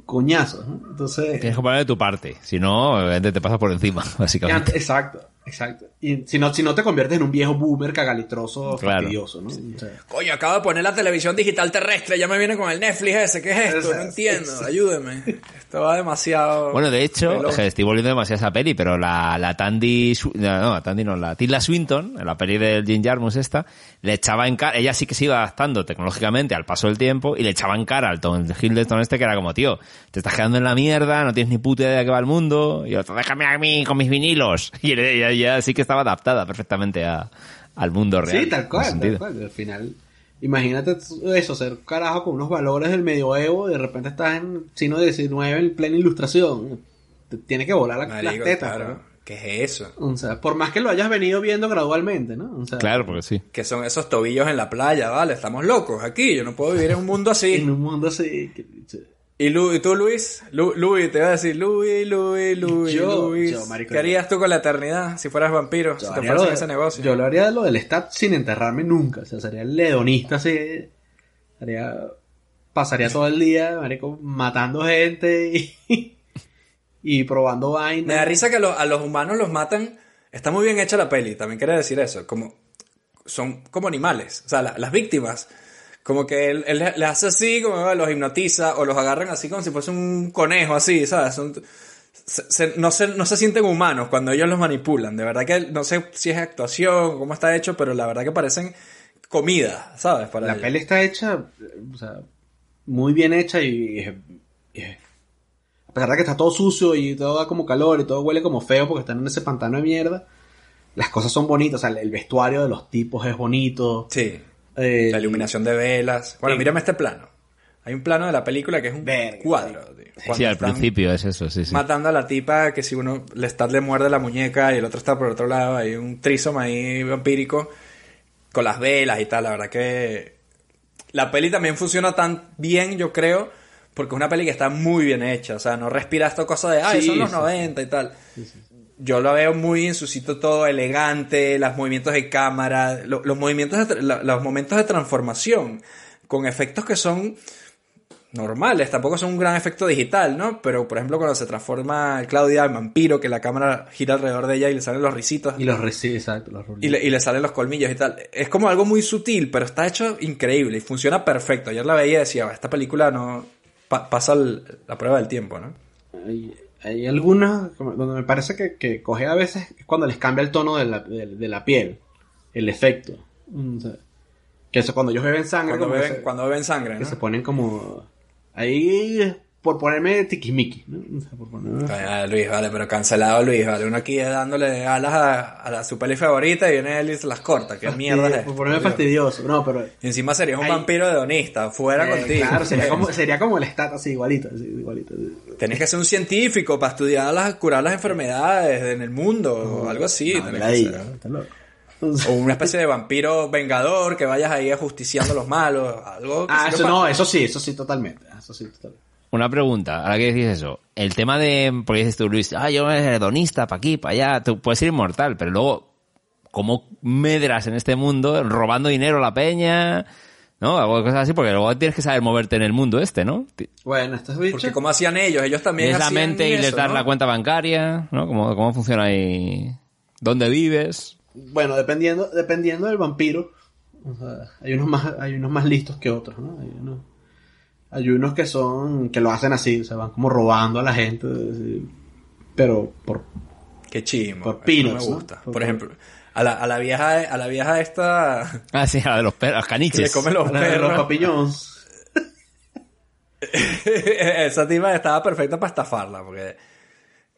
Coñazos, ¿no? Entonces. Tienes que poner de tu parte. Si no, obviamente te pasa por encima, básicamente. Exacto, exacto. Y si no, si no te conviertes en un viejo boomer cagalitroso Claro. fastidioso, ¿no? O sea, Coño, acabo de poner la televisión digital terrestre, ya me viene con el Netflix ese, ¿qué es esto? No entiendo, ayúdeme. Esto va demasiado... Bueno, de hecho, que estoy volviendo demasiado a esa peli, pero la, la Tandy, no, no, la Tandy no, la Tilda Swinton, en la peli del Jim Jarmus esta, le echaba en cara, ella sí que se iba adaptando tecnológicamente al paso del tiempo y le echaba en cara al Tom Hiddleston este que era como, tío, te estás quedando en la mierda, no tienes ni puta idea de qué va el mundo, y otro, déjame a mí con mis vinilos. Y ella, ella sí que estaba adaptada perfectamente a, al mundo real. Sí, tal cual, tal sentido. cual. Al final, imagínate eso, ser carajo con unos valores del medioevo y de repente estás en siglo XIX en plena ilustración. Te tiene que volar la, las Marico, tetas. claro. ¿no? ¿Qué es eso? O sea, por más que lo hayas venido viendo gradualmente, ¿no? O sea, Claro, porque sí. Que son esos tobillos en la playa, vale, estamos locos aquí, yo no puedo vivir en un mundo así. En un mundo así. que- ¿Y, Lu- tú, Luis? Lu- Luis, te iba a decir, Luis, Luis, Luis, Yo- Luis. yo, marico, ¿Qué harías tú con la eternidad si fueras vampiro? si Yo te ofrecen lo de- ese negocio. Yo lo haría de lo del stat sin enterrarme nunca. O sea, sería el ledonista así. Haría, pasaría todo el día, marico, matando gente y, y probando vainas. Me da risa que a los, a los humanos los matan. Está muy bien hecha la peli, también quiere decir eso. Como, son como animales. O sea, la- las víctimas. Como que él, él le hace así, como los hipnotiza, o los agarran así como si fuese un conejo, así, ¿sabes? Son- se- se- no, se, no se sienten humanos cuando ellos los manipulan. De verdad que no sé si es actuación, cómo está hecho, pero la verdad que parecen comida, ¿sabes? Para La ellos. peli está hecha, o sea, muy bien hecha y, y- y- a pesar de que está todo sucio y todo da como calor y todo huele como feo porque están en ese pantano de mierda, las cosas son bonitas, o sea, el, el vestuario de los tipos es bonito. Sí. Eh, La iluminación de velas. Bueno, Sí. mírame este plano. Hay un plano de la película que es un cuadro. tío. Sí, al principio es eso, sí, sí. Matando a la tipa que si uno le está le muerde la muñeca y el otro está por otro lado, hay un trisoma ahí vampírico con las velas y tal. La verdad que la peli también funciona tan bien, yo creo, porque es una peli que está muy bien hecha. O sea, no respira esta cosa de, ay, Sí, son los sí, 90 y tal. Yo la veo muy en su sitio todo elegante, los movimientos de cámara, lo- los movimientos, de la- los momentos de transformación, con efectos que son normales, tampoco son un gran efecto digital, ¿no? Pero, por ejemplo, cuando se transforma Claudia en vampiro, que la cámara gira alrededor de ella y le salen los risitos. Y los reci- exacto, los Y le, y le salen los colmillos y tal. Es como algo muy sutil, pero está hecho increíble y funciona perfecto. Ayer la veía y decía, esta película no pa- pasa el- la prueba del tiempo, ¿no? Hay, hay algunas donde me parece que, que coge a veces es cuando les cambia el tono de la, de, de la piel, el efecto. O sea, que eso cuando ellos beben sangre, Cuando que beben, se- cuando beben sangre, que ¿no? se ponen como ahí por ponerme tiquismiqui, ¿no? O sea, por ponerme- Ah, Luis, vale, pero cancelado Luis, vale. Uno aquí dándole alas a, a la, su peli favorita y viene él y se las corta. ¿Qué mierda es por ponerme fastidioso. No, pero Y encima serías un Ay. vampiro hedonista, fuera eh, contigo. claro, sería como, sería como el stat así igualito, así, igualito. Tenés que ser un científico para estudiar las, curar las enfermedades en el mundo o algo así. No, tenés la que diga, ser. está loco. O una especie de vampiro vengador que vayas ahí ajusticiando a los malos. Algo que Ah, eso no, eso sí, eso sí, totalmente. Eso sí, totalmente. Una pregunta, ahora que decís eso. El tema de, porque dices tú, Luis, ah, yo soy hedonista, pa' aquí, pa' allá, tú puedes ser inmortal, pero luego, ¿cómo medras en este mundo robando dinero a la peña? ¿No? Algo cosas así, porque luego tienes que saber moverte en el mundo este, ¿no? Bueno, estos bichos. Porque como hacían ellos, ellos también Tienes la hacían mente y les ¿no? la cuenta bancaria, ¿no? ¿Cómo, cómo funciona ahí? ¿Dónde vives? Bueno, dependiendo, dependiendo del vampiro, o sea, hay unos más, hay unos más listos que otros, ¿no? Hay unos, hay unos que son, que lo hacen así, o sea, van como robando a la gente, pero por, Qué chimo. Por eso peanuts, me ¿no? gusta. Por- Por ejemplo, a la, a la vieja, a la vieja esta Ah, sí, a los perros, que caniches. le come los a de los perros. papillones. Esa tipa estaba perfecta para estafarla, porque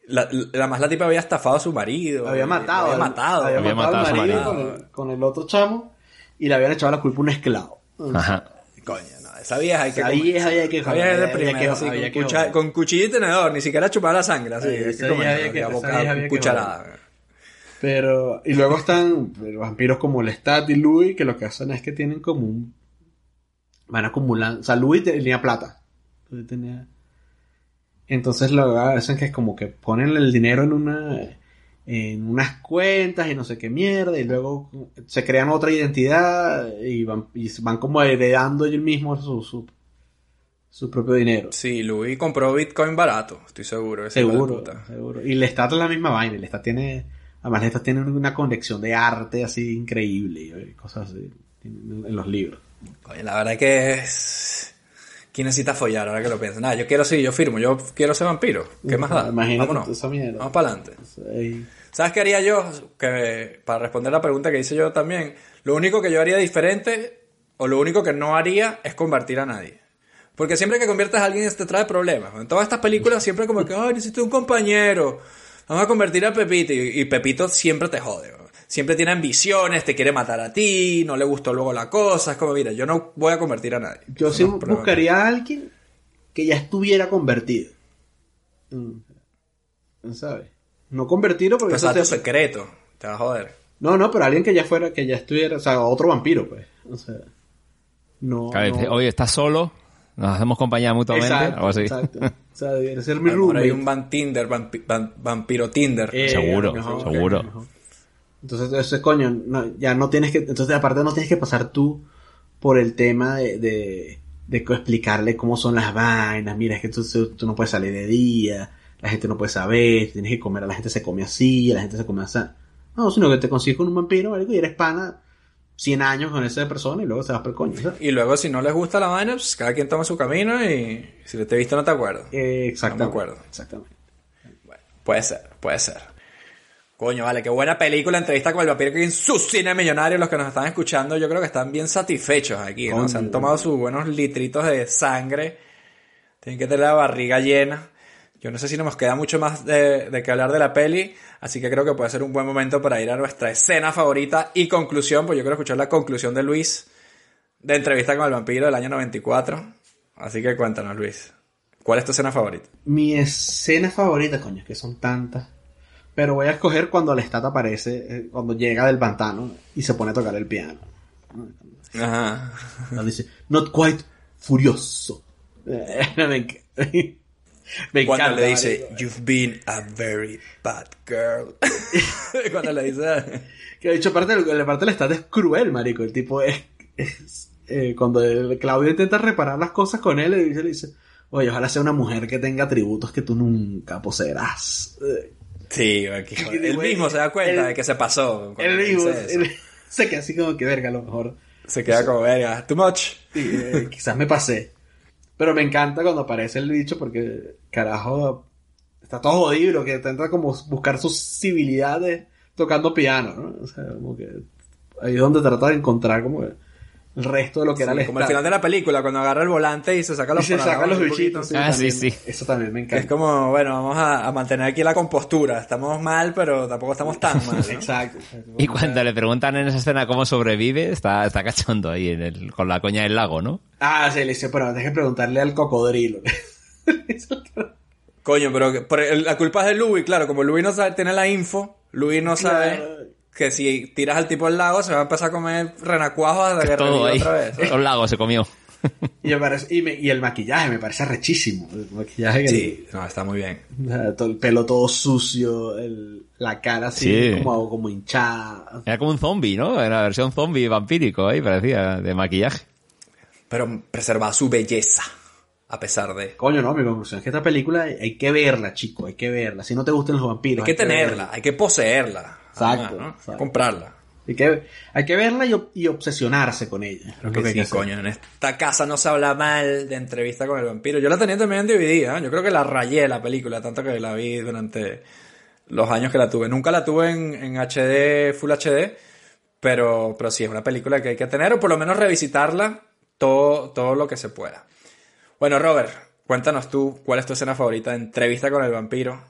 la, la más la tipa había estafado a su marido. Había matado, Había matado. había Había matado matado a su marido marido. con el, con el otro chamo y le habían echado la culpa a un esclavo. Ajá. Coño, no, esa vieja hay que Esa comer. vieja había que Esa vieja es de joder, había primera, que- así, había con, que cuchillo y tenedor, ni siquiera chupar la sangre, así. Sí, hay que comer, que- boca- cucharada. Pero, y luego están los vampiros como Lestat y Louis, que lo que hacen es que tienen como un. Van acumulando. O sea, Louis tenía plata. Tenía. Entonces lo que hacen que es como que ponen el dinero en una en unas cuentas y no sé qué mierda y luego se crean otra identidad y van, y van como heredando ellos mismos su, su, su propio dinero. Sí, Luis compró Bitcoin barato, estoy seguro. Seguro, puta. seguro. Y Lestat es la misma vaina. Lestat tiene, además Lestat tiene una conexión de arte así increíble y cosas así en, en los libros. Coño, la verdad que es... ¿Quién necesita follar ahora que lo pienso? Nada, yo quiero sí, yo firmo, yo quiero ser vampiro. ¿Qué más da? Imagínate Vámonos. esa mierda. Vamos para adelante. ¿Sabes qué haría yo? Que, para responder la pregunta que hice yo también, lo único que yo haría diferente, o lo único que no haría, es convertir a nadie. Porque siempre que conviertes a alguien te trae problemas. En todas estas películas siempre como que, ay, necesito un compañero. Vamos a convertir a Pepito. Y, y Pepito siempre te jode. Siempre tiene ambiciones, te quiere matar a ti, no le gustó luego la cosa. Es como, mira, yo no voy a convertir a nadie. Yo sí No, buscaría a alguien que ya estuviera convertido. Mm. ¿Sabes? No convertido porque Pero eso es te- secreto. Te va a joder. No, no, pero alguien que ya fuera, que ya estuviera, o sea, otro vampiro, pues. O sea, no. Claro, no- Oye, ¿estás solo? Nos hacemos compañía mutuamente. Exacto, algo así. exacto. O sea, debería ser mi mejor hay roommate. un van Tinder, van- vampiro Tinder. Eh, Seguro, mejor, seguro. Entonces, ese coño, no, ya no tienes que, entonces aparte no tienes que pasar tú por el tema de, de, explicarle cómo son las vainas, mira, es que tú, tú no puedes salir de día, la gente no puede saber, tienes que comer, la gente se come así, la gente se come así. No, sino que te consigues con un vampiro, y eres pana 100 años con esa persona y luego se vas por el coño. ¿sabes? Y luego, si no les gusta la vaina, pues cada quien toma su camino y si te he visto no te acuerdo. Eh, exactamente. No me acuerdo. Exactamente. Puede ser, puede ser. Coño, vale, qué buena película, entrevista con el vampiro que en su cine millonario. Los que nos están escuchando, yo creo que están bien satisfechos aquí, ¿no? Coño. Se han tomado sus buenos litritos de sangre. Tienen que tener la barriga llena. Yo no sé si nos queda mucho más de, de que hablar de la peli, así que creo que puede ser un buen momento para ir a nuestra escena favorita y conclusión, pues yo quiero escuchar la conclusión de Luis de entrevista con el vampiro del año 94. Así que cuéntanos, Luis. ¿Cuál es tu escena favorita? Mi escena favorita, coño, es que son tantas. Pero voy a escoger cuando Lestat aparece, eh, cuando llega del pantano y se pone a tocar el piano. Ajá. Cuando dice, not quite furioso. Eh, me, me Cuando encanta. le dice, marico. You've been a very bad girl. Cuando le dice. Que de hecho, aparte, la parte del Lestat es cruel, marico. El tipo es. es, eh, cuando el- Claudio intenta reparar las cosas con él, le dice, le dice, oye, ojalá sea una mujer que tenga atributos que tú nunca poseerás. Eh, Sí, aquí, güey, mismo se da cuenta de que se pasó. le mismo, él- se queda así como que verga, a lo mejor. Se queda como, verga, too much. Sí, eh, quizás me pasé. Pero me encanta cuando aparece el bicho porque, carajo, está todo jodido que intenta como buscar sus civilidades tocando piano, ¿no? O sea, como que ahí es donde trata de encontrar como que el resto de lo que era el como al final de la película, cuando agarra el volante y se saca los Y se saca los bichitos. Ah, sí, también- sí. Eso también me Es encanta. como, bueno, vamos a, a mantener aquí la compostura. Estamos mal, pero tampoco estamos tan mal. ¿no? Exacto. Y cuando le preguntan en esa escena cómo sobrevive, está, está cachondo ahí en el, con la coña del lago, ¿no? Ah, sí, le dice, pero deje preguntarle al cocodrilo. Coño, pero, la culpa es de Louis, claro. Como Louis no sabe, tiene la info, Louis no sabe Claro. Que si tiras al tipo al lago se va a empezar a comer renacuajos hasta que Todo ahí. otra vez. Los lagos se comió. y, me parece- y, me- y el maquillaje me parece rechísimo. El maquillaje que- Sí, no, está muy bien. El pelo todo sucio, el- la cara así Sí. como, como hinchada. Era como un zombie, ¿no? Era la versión zombie vampírico ahí, parecía, de maquillaje. Pero preserva su belleza, a pesar de... Coño, no, mi conclusión es que esta película hay, que verla, chico, hay que verla. Si no te gustan los vampiros. Hay que tenerla, hay que poseerla. Exacto, ¿no? exacto. Comprarla. Hay que, hay que verla y, ob- y obsesionarse con ella. Lo que que hay sí, hacer. coño. En esta casa no se habla mal de entrevista con el vampiro. Yo la tenía también en DVD, ¿eh? Yo creo que la rayé la película, tanto que la vi durante los años que la tuve. Nunca la tuve en, en HD, Full HD, pero, pero sí, es una película que hay que tener, o por lo menos revisitarla todo, todo lo que se pueda. Bueno, Robert, cuéntanos tú, ¿cuál es tu escena favorita de entrevista con el vampiro?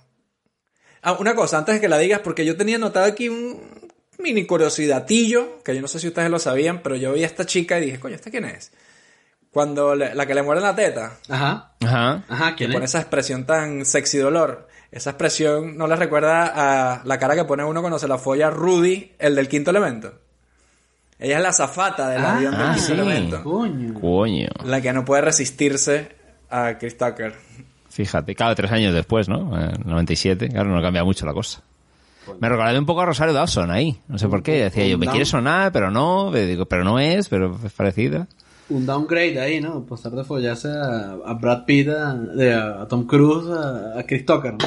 Ah, una cosa, antes de que la digas, porque yo tenía notado aquí un mini curiosidatillo, que yo no sé si ustedes lo sabían, pero yo vi a esta chica y dije, coño, ¿esta quién es? Cuando le- la que le muerde la teta, Ajá. Ajá. Ajá, que ¿quién pone es? esa expresión tan sexy dolor. Esa expresión no le recuerda a la cara que pone uno cuando se la folla Rudy, el del quinto elemento. Ella es la zafata del Ah, avión del ah, quinto sí. elemento. Coño. Coño. La que no puede resistirse a Chris Tucker. Fíjate, claro, tres años después, ¿no? En el 97, claro, no cambia mucho la cosa. Me recordé un poco a Rosario Dawson ahí, no sé por qué. Decía yo, me quiere sonar, pero no, digo, pero no es, pero es parecida. Un downgrade ahí, ¿no? Pasar de follarse a, a Brad Pitt, a, de- a Tom Cruise, a, a Chris Tucker. ¿no?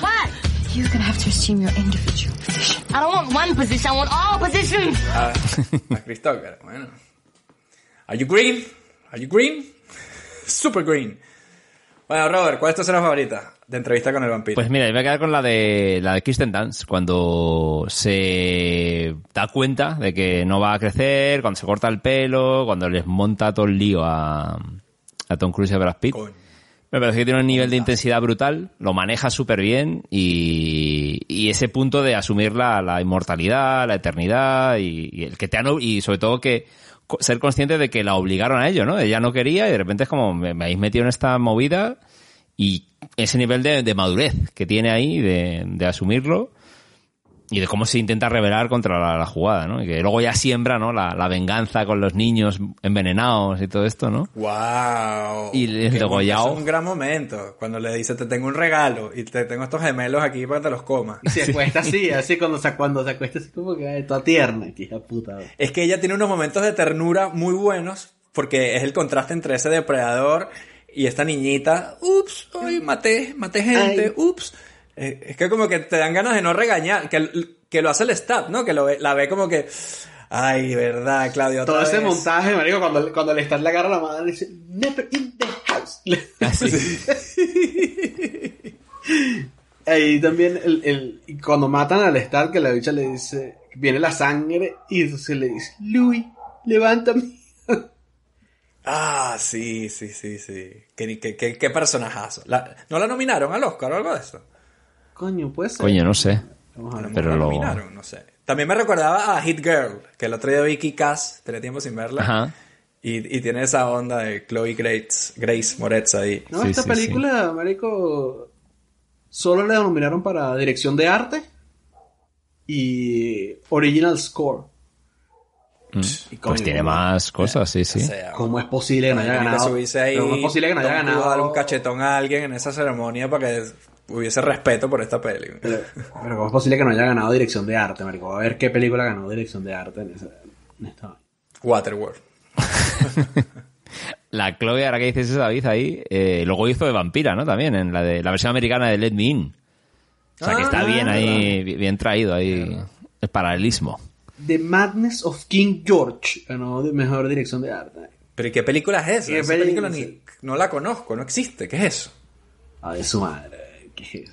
You're gonna have to assume your individual position. I don't want one position, I want all positions. A, a Chris Tucker, bueno. Are you green? Are you green? Super green. Bueno, Robert, ¿cuál es tu escena favorita de entrevista con el vampiro? Pues mira, yo me voy a quedar con la de la de Kristen Dance, cuando se da cuenta de que no va a crecer, cuando se corta el pelo, cuando les monta todo el lío a, a Tom Cruise y a Brad Pitt. Me parece que tiene un nivel de intensidad brutal, lo maneja súper bien y, y ese punto de asumir la, la inmortalidad, la eternidad y, y el que te han, y sobre todo que ser consciente de que la obligaron a ello, ¿no? Ella no quería y de repente es como me, me habéis metido en esta movida y ese nivel de, de madurez que tiene ahí de, de asumirlo y de cómo se intenta rebelar contra la, la jugada, ¿no? Y que luego ya siembra, ¿no? La, la venganza con los niños envenenados y todo esto, ¿no? ¡Wow! Y el degollado. Es un gran momento. Cuando le dice, te tengo un regalo y te tengo estos gemelos aquí para que te los comas. Y se acuesta así, así cuando se, cuando se acuesta así como que ay, toda tierna, que hija puta. Es que ella tiene unos momentos de ternura muy buenos porque es el contraste entre ese depredador y esta niñita. Ups, hoy maté, maté gente, ups. Eh, es que como que te dan ganas de no regañar, que, que lo hace el stat, ¿no? Que lo la ve como que, ay, verdad, Claudio. otra Todo ese vez". montaje, marico, cuando, cuando le está le agarra la mano y dice, never in the house. Ahí también, el, cuando matan al Star, que la bicha le dice, viene la sangre, y entonces le dice, Louis, levántame. Ah, sí, sí, sí, sí. Qué, qué, qué, qué personajazo. La- ¿No la nominaron al Oscar o algo de eso? Coño, puede ser. Coño, no sé. Pero lo... nominaron, no sé. También me recordaba a Hit Girl, que el otro día vi Cass, tenía tiempo sin verla. Ajá. Y, y tiene esa onda de Chloe Grace, Grace Moretz ahí. No, esta película, marico, solo le nominaron para dirección de arte y original score. Mm. Y Pues tiene más cosas, sí, sí. ¿Cómo es posible que no haya que ganado? ahí, Pero ¿Cómo es posible que no haya ganado? darle un cachetón a alguien en esa ceremonia para que hubiese respeto por esta peli. Pero, pero ¿cómo es posible que no haya ganado dirección de arte, marico? A ver qué película ganó dirección de arte en, esa, en esta. Waterworld. La Chloe, ahora que dices eso, David, ahí, eh, luego hizo de vampira, ¿no? También, en la de la versión americana de Let Me In. O sea, que está Ah, bien ahí, verdad. bien traído ahí el paralelismo. The Madness of King George ganó de mejor dirección de arte. ¿Pero y qué película es esa? ¿Qué Esa película película? ni, no la conozco, no existe. ¿Qué es eso? A de su madre.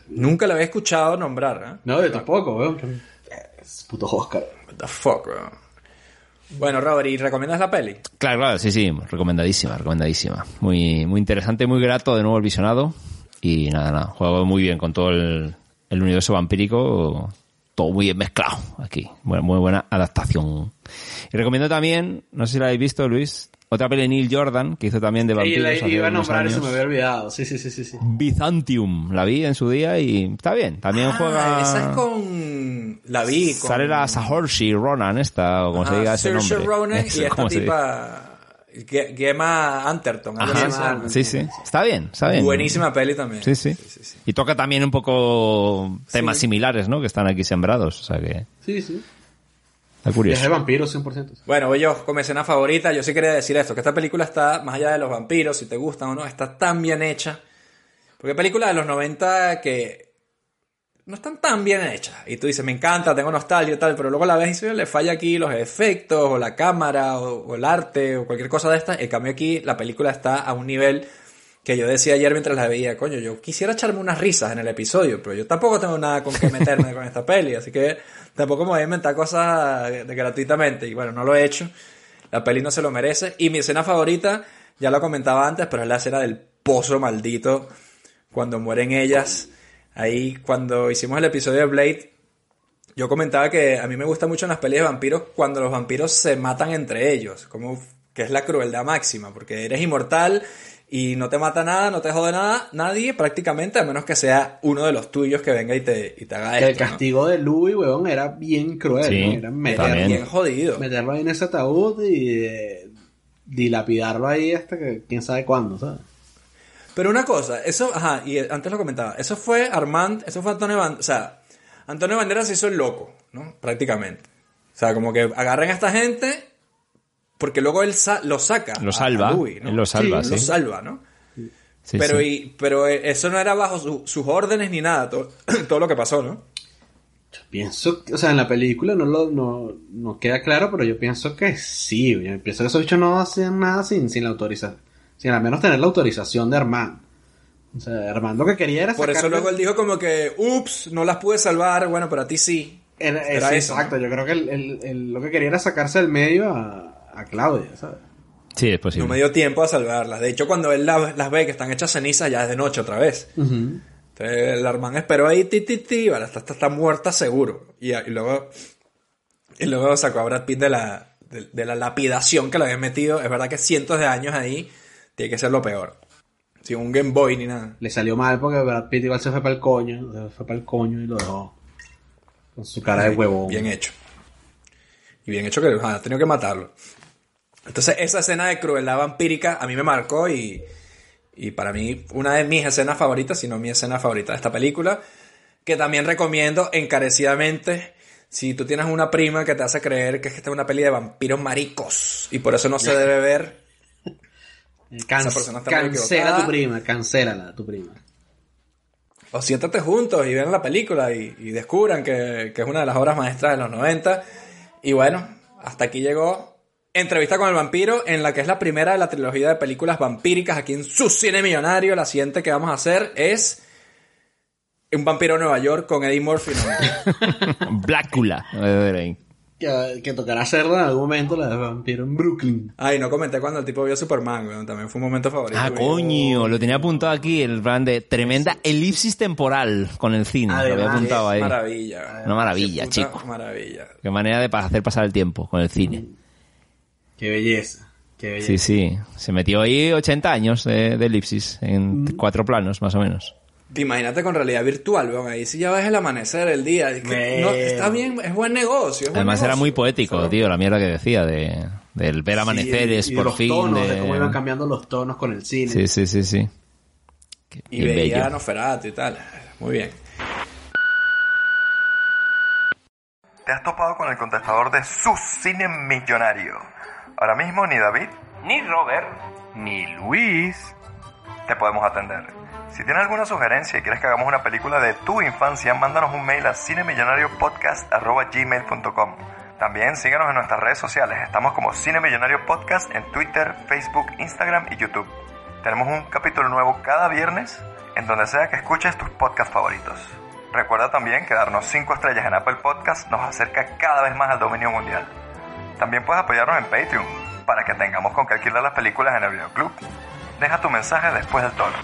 Nunca la había escuchado nombrar, ¿eh? No, yo tampoco, weón. Es puto Oscar. What the fuck, weón. Bueno, Robert, ¿y recomiendas la peli? Claro, claro, sí, sí, recomendadísima, recomendadísima. Muy, muy interesante, muy grato de nuevo el visionado. Y nada, nada, juego muy bien con todo el, el universo vampírico, todo muy bien mezclado aquí. Muy, muy buena adaptación. Y recomiendo también, no sé si la habéis visto, Luis, otra peli de Neil Jordan, que hizo también de vampiros. la hace iba a nombrar y se me había olvidado. Sí, sí, sí, sí. sí. Byzantium, la vi en su día y está bien. También Ah, juega. Esa es con... La vi con... Sale la Saoirse Ronan esta, o como se Ajá, diga ese Saoirse nombre. Ronan Eso, y esta ¿cómo se tipa... Ge- Gemma Anterton. Ajá, se sí, sí. Está bien, está bien. Buenísima peli también. Sí, sí. Y toca también un poco temas similares, ¿no? Que están aquí sembrados. O sea que Sí, sí. Está Es curioso. de vampiros 100%. Bueno, voy yo con mi escena favorita. Yo sí quería decir esto, que esta película está, más allá de los vampiros, si te gustan o no, está tan bien hecha. Porque películas de los 90 que no están tan bien hechas. Y tú dices, me encanta, tengo nostalgia y tal, pero luego la ves y se le falla aquí los efectos, o la cámara, o, o el arte, o cualquier cosa de esta. En cambio aquí la película está a un nivel que yo decía ayer mientras la veía, coño, yo quisiera echarme unas risas en el episodio, pero yo tampoco tengo nada con que meterme con esta peli, así que tampoco me voy a inventar cosas gratuitamente, y bueno, no lo he hecho, la peli no se lo merece, y mi escena favorita, ya lo comentaba antes, pero es la escena del pozo maldito, cuando mueren ellas, ahí cuando hicimos el episodio de Blade, yo comentaba que a mí me gusta mucho en las pelis de vampiros cuando los vampiros se matan entre ellos, como que es la crueldad máxima, porque eres inmortal y no te mata nada, no te jode nada, nadie prácticamente, a menos que sea uno de los tuyos que venga y te, y te haga el esto. ¿no? castigo de Louis, weón, era bien cruel. Sí, ¿no? Era. Bien jodido. meterlo ahí en ese ataúd y eh, dilapidarlo ahí hasta que quién sabe cuándo, ¿sabes? Pero una cosa, eso, ajá, y antes lo comentaba, eso fue Armand, eso fue Antonio Banderas, o sea, Antonio Banderas se hizo el loco, ¿no? Prácticamente. O sea, como que agarren a esta gente, porque luego él sa- lo saca. Lo salva, a Louis, ¿no? él lo salva, Lo sí. salva, ¿no? Sí, pero, sí. Y, pero eso no era bajo su- sus órdenes ni nada, todo, todo lo que pasó, ¿no? Pienso, que- o sea, en la película no lo no, no queda claro, pero yo pienso que sí. Yo pienso que esos bichos no hacían nada sin, sin la autorización. Sin al menos tener la autorización de Armand. O sea, Armand lo que quería era Por eso luego él dijo como que, ups, no las pude salvar, bueno, pero a ti sí. Era, Era sí, eso, exacto, yo creo que él- él- él lo que quería era sacarse del medio a, a Claudia, ¿sabes? Sí, es posible. No me dio tiempo a salvarlas. De hecho, cuando él la- las ve que están hechas cenizas, ya es de noche otra vez. Entonces, el Armand esperó ahí, ti, ti, ti, vale, está, está, está muerta seguro. Y, y luego y luego sacó a Brad Pitt de la, de, de la lapidación que le habían metido. Es verdad que cientos de años ahí tiene que ser lo peor. Sin un Game Boy ni nada. Le salió mal porque Brad Pitt igual se fue para el coño, se fue para el coño y lo dejó. Con su cara de huevo. Bien hecho. Y bien hecho que ha tenido que matarlo. Entonces, esa escena de crueldad vampírica a mí me marcó y, y para mí una de mis escenas favoritas, si no mi escena favorita de esta película, que también recomiendo encarecidamente si tú tienes una prima que te hace creer que esta es una peli de vampiros maricos y por eso no se debe ver. Can- esa persona está muy cancela a tu prima, cancélala a tu prima. O siéntate juntos y vean la película y, y descubran que, que es una de las obras maestras de los 90. Y bueno, hasta aquí llegó Entrevista con el vampiro, en la que es la primera de la trilogía de películas vampíricas aquí en su cine millonario. La siguiente que vamos a hacer es Un vampiro en Nueva York con Eddie Murphy. ¿no? Blácula. Que, que tocará hacerla en algún momento la de vampiro en Brooklyn. Ay, no comenté cuando el tipo vio Superman, weón, también fue un momento favorito. Ah, coño, lo tenía apuntado aquí, el plan de tremenda elipsis temporal con el cine. lo había Además, apuntado ahí. Maravilla. Una maravilla, chico. Maravilla. Qué manera de hacer pasar el tiempo con el cine. Qué belleza. Qué belleza. Sí, sí. Se metió ahí 80 años de, de elipsis en cuatro planos, más o menos. Te Imagínate con realidad virtual, weón. Ahí sí ya ves el amanecer, el día. Es que no, está bien, es buen negocio. es buen Además era muy poético, tío, la mierda que decía de del ver amaneceres Y de por los fin. tonos, de... de- cómo iban cambiando los tonos con el cine. Sí, sí, sí, sí. Qué- Y qué veía Nosferatu y tal. Muy bien. Te has topado con el contestador de su cine millonario. Ahora mismo ni David, ni Robert, ni Luis te podemos atender. Si tienes alguna sugerencia y quieres que hagamos una película de tu infancia, mándanos un mail a cinemillonariopodcast.gmail.com También síguenos en nuestras redes sociales. Estamos como Cine Millonario Podcast en Twitter, Facebook, Instagram y YouTube. Tenemos un capítulo nuevo cada viernes en donde sea que escuches tus podcasts favoritos. Recuerda también que darnos 5 estrellas en Apple Podcast nos acerca cada vez más al dominio mundial. También puedes apoyarnos en Patreon para que tengamos con qué alquilar las películas en el videoclub. Deja tu mensaje después del tono.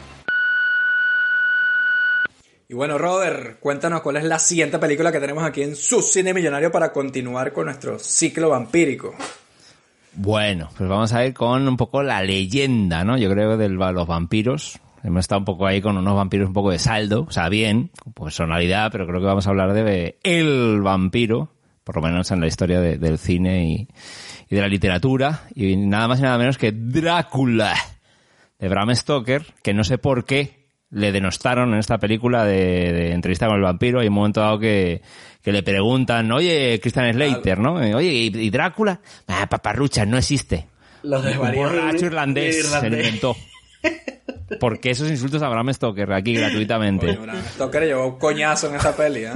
Y bueno, Robert, cuéntanos cuál es la siguiente película que tenemos aquí en su cine millonario para continuar con nuestro ciclo vampírico. Bueno, pues vamos a ir con un poco la leyenda, ¿no? Yo creo de los vampiros. Hemos estado un poco ahí con unos vampiros un poco de saldo, o sea, bien, con personalidad, pero creo que vamos a hablar de el vampiro, por lo menos en la historia de- del cine y, y de la literatura, y nada más y nada menos que Drácula, de Bram Stoker, que no sé por qué le denostaron en esta película de, de entrevista con el vampiro. Hay un momento dado que, que le preguntan, oye, Christian Slater, ¿no? Oye, ¿y, y Drácula? Ah, paparrucha, no existe. Un borracho de- irlandés de se lo irlandés. inventó. Porque esos insultos a Bram Stoker aquí gratuitamente. Coño, Bram Stoker llevó un coñazo en esa peli, ¿eh?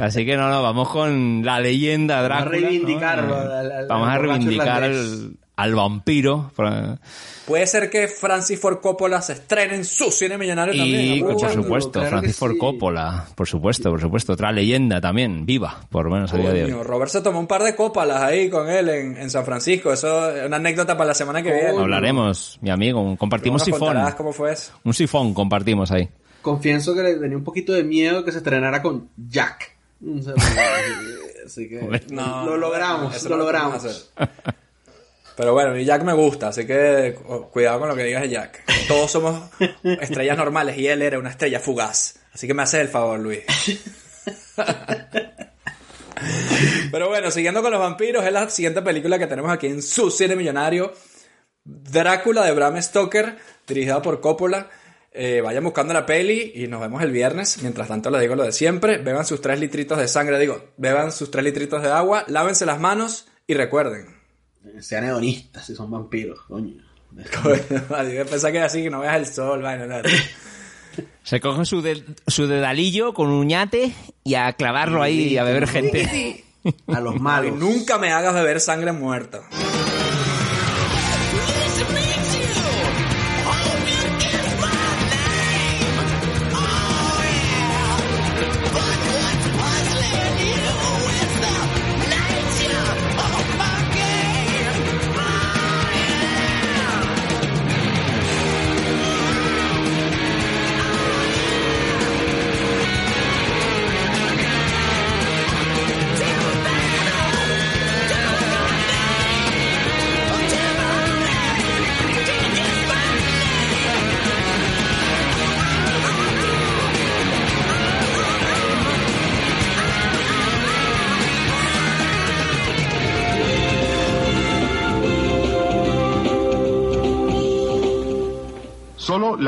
Así que no, no, vamos con la leyenda Vamos a Drácula. ¿no? reivindicarlo, Eh, al- al- Vamos a reivindicar irlandés. Al, vampiro. Por- Puede ser que Francis Ford Coppola se estrene en su cine millonario Y también. por aprovechando. supuesto, Francis Ford Coppola, por supuesto, por supuesto, otra leyenda también, viva, por lo menos a día de hoy. Robert se tomó un par de copalas ahí con él en, en San Francisco. Eso es una anécdota para la semana que viene. Hablaremos, mi amigo, compartimos sifón. cómo fue eso. Un sifón compartimos ahí. Confieso que le tenía un poquito de miedo que se estrenara con Jack. Así que No, lo logramos, eso lo no logramos. Pero bueno, y Jack me gusta, así que cu- cuidado con lo que digas de Jack. Todos somos estrellas normales y él era una estrella fugaz. Así que me haces el favor, Luis. Pero bueno, siguiendo con los vampiros, es la siguiente película que tenemos aquí en su cine millonario. Drácula de Bram Stoker, dirigida por Coppola. Eh, vayan buscando la peli y nos vemos el viernes. Mientras tanto, les digo lo de siempre: beban sus tres litritos de sangre, digo, beban sus tres litritos de agua, lávense las manos y recuerden. Sean hedonistas si son vampiros, coño. Yo pensaba que era así, que no veas el sol, bueno, no. Se coge su, de- su dedalillo con un ñate y a clavarlo ahí y a beber gente. A los Y malos. nunca me hagas beber sangre muerta.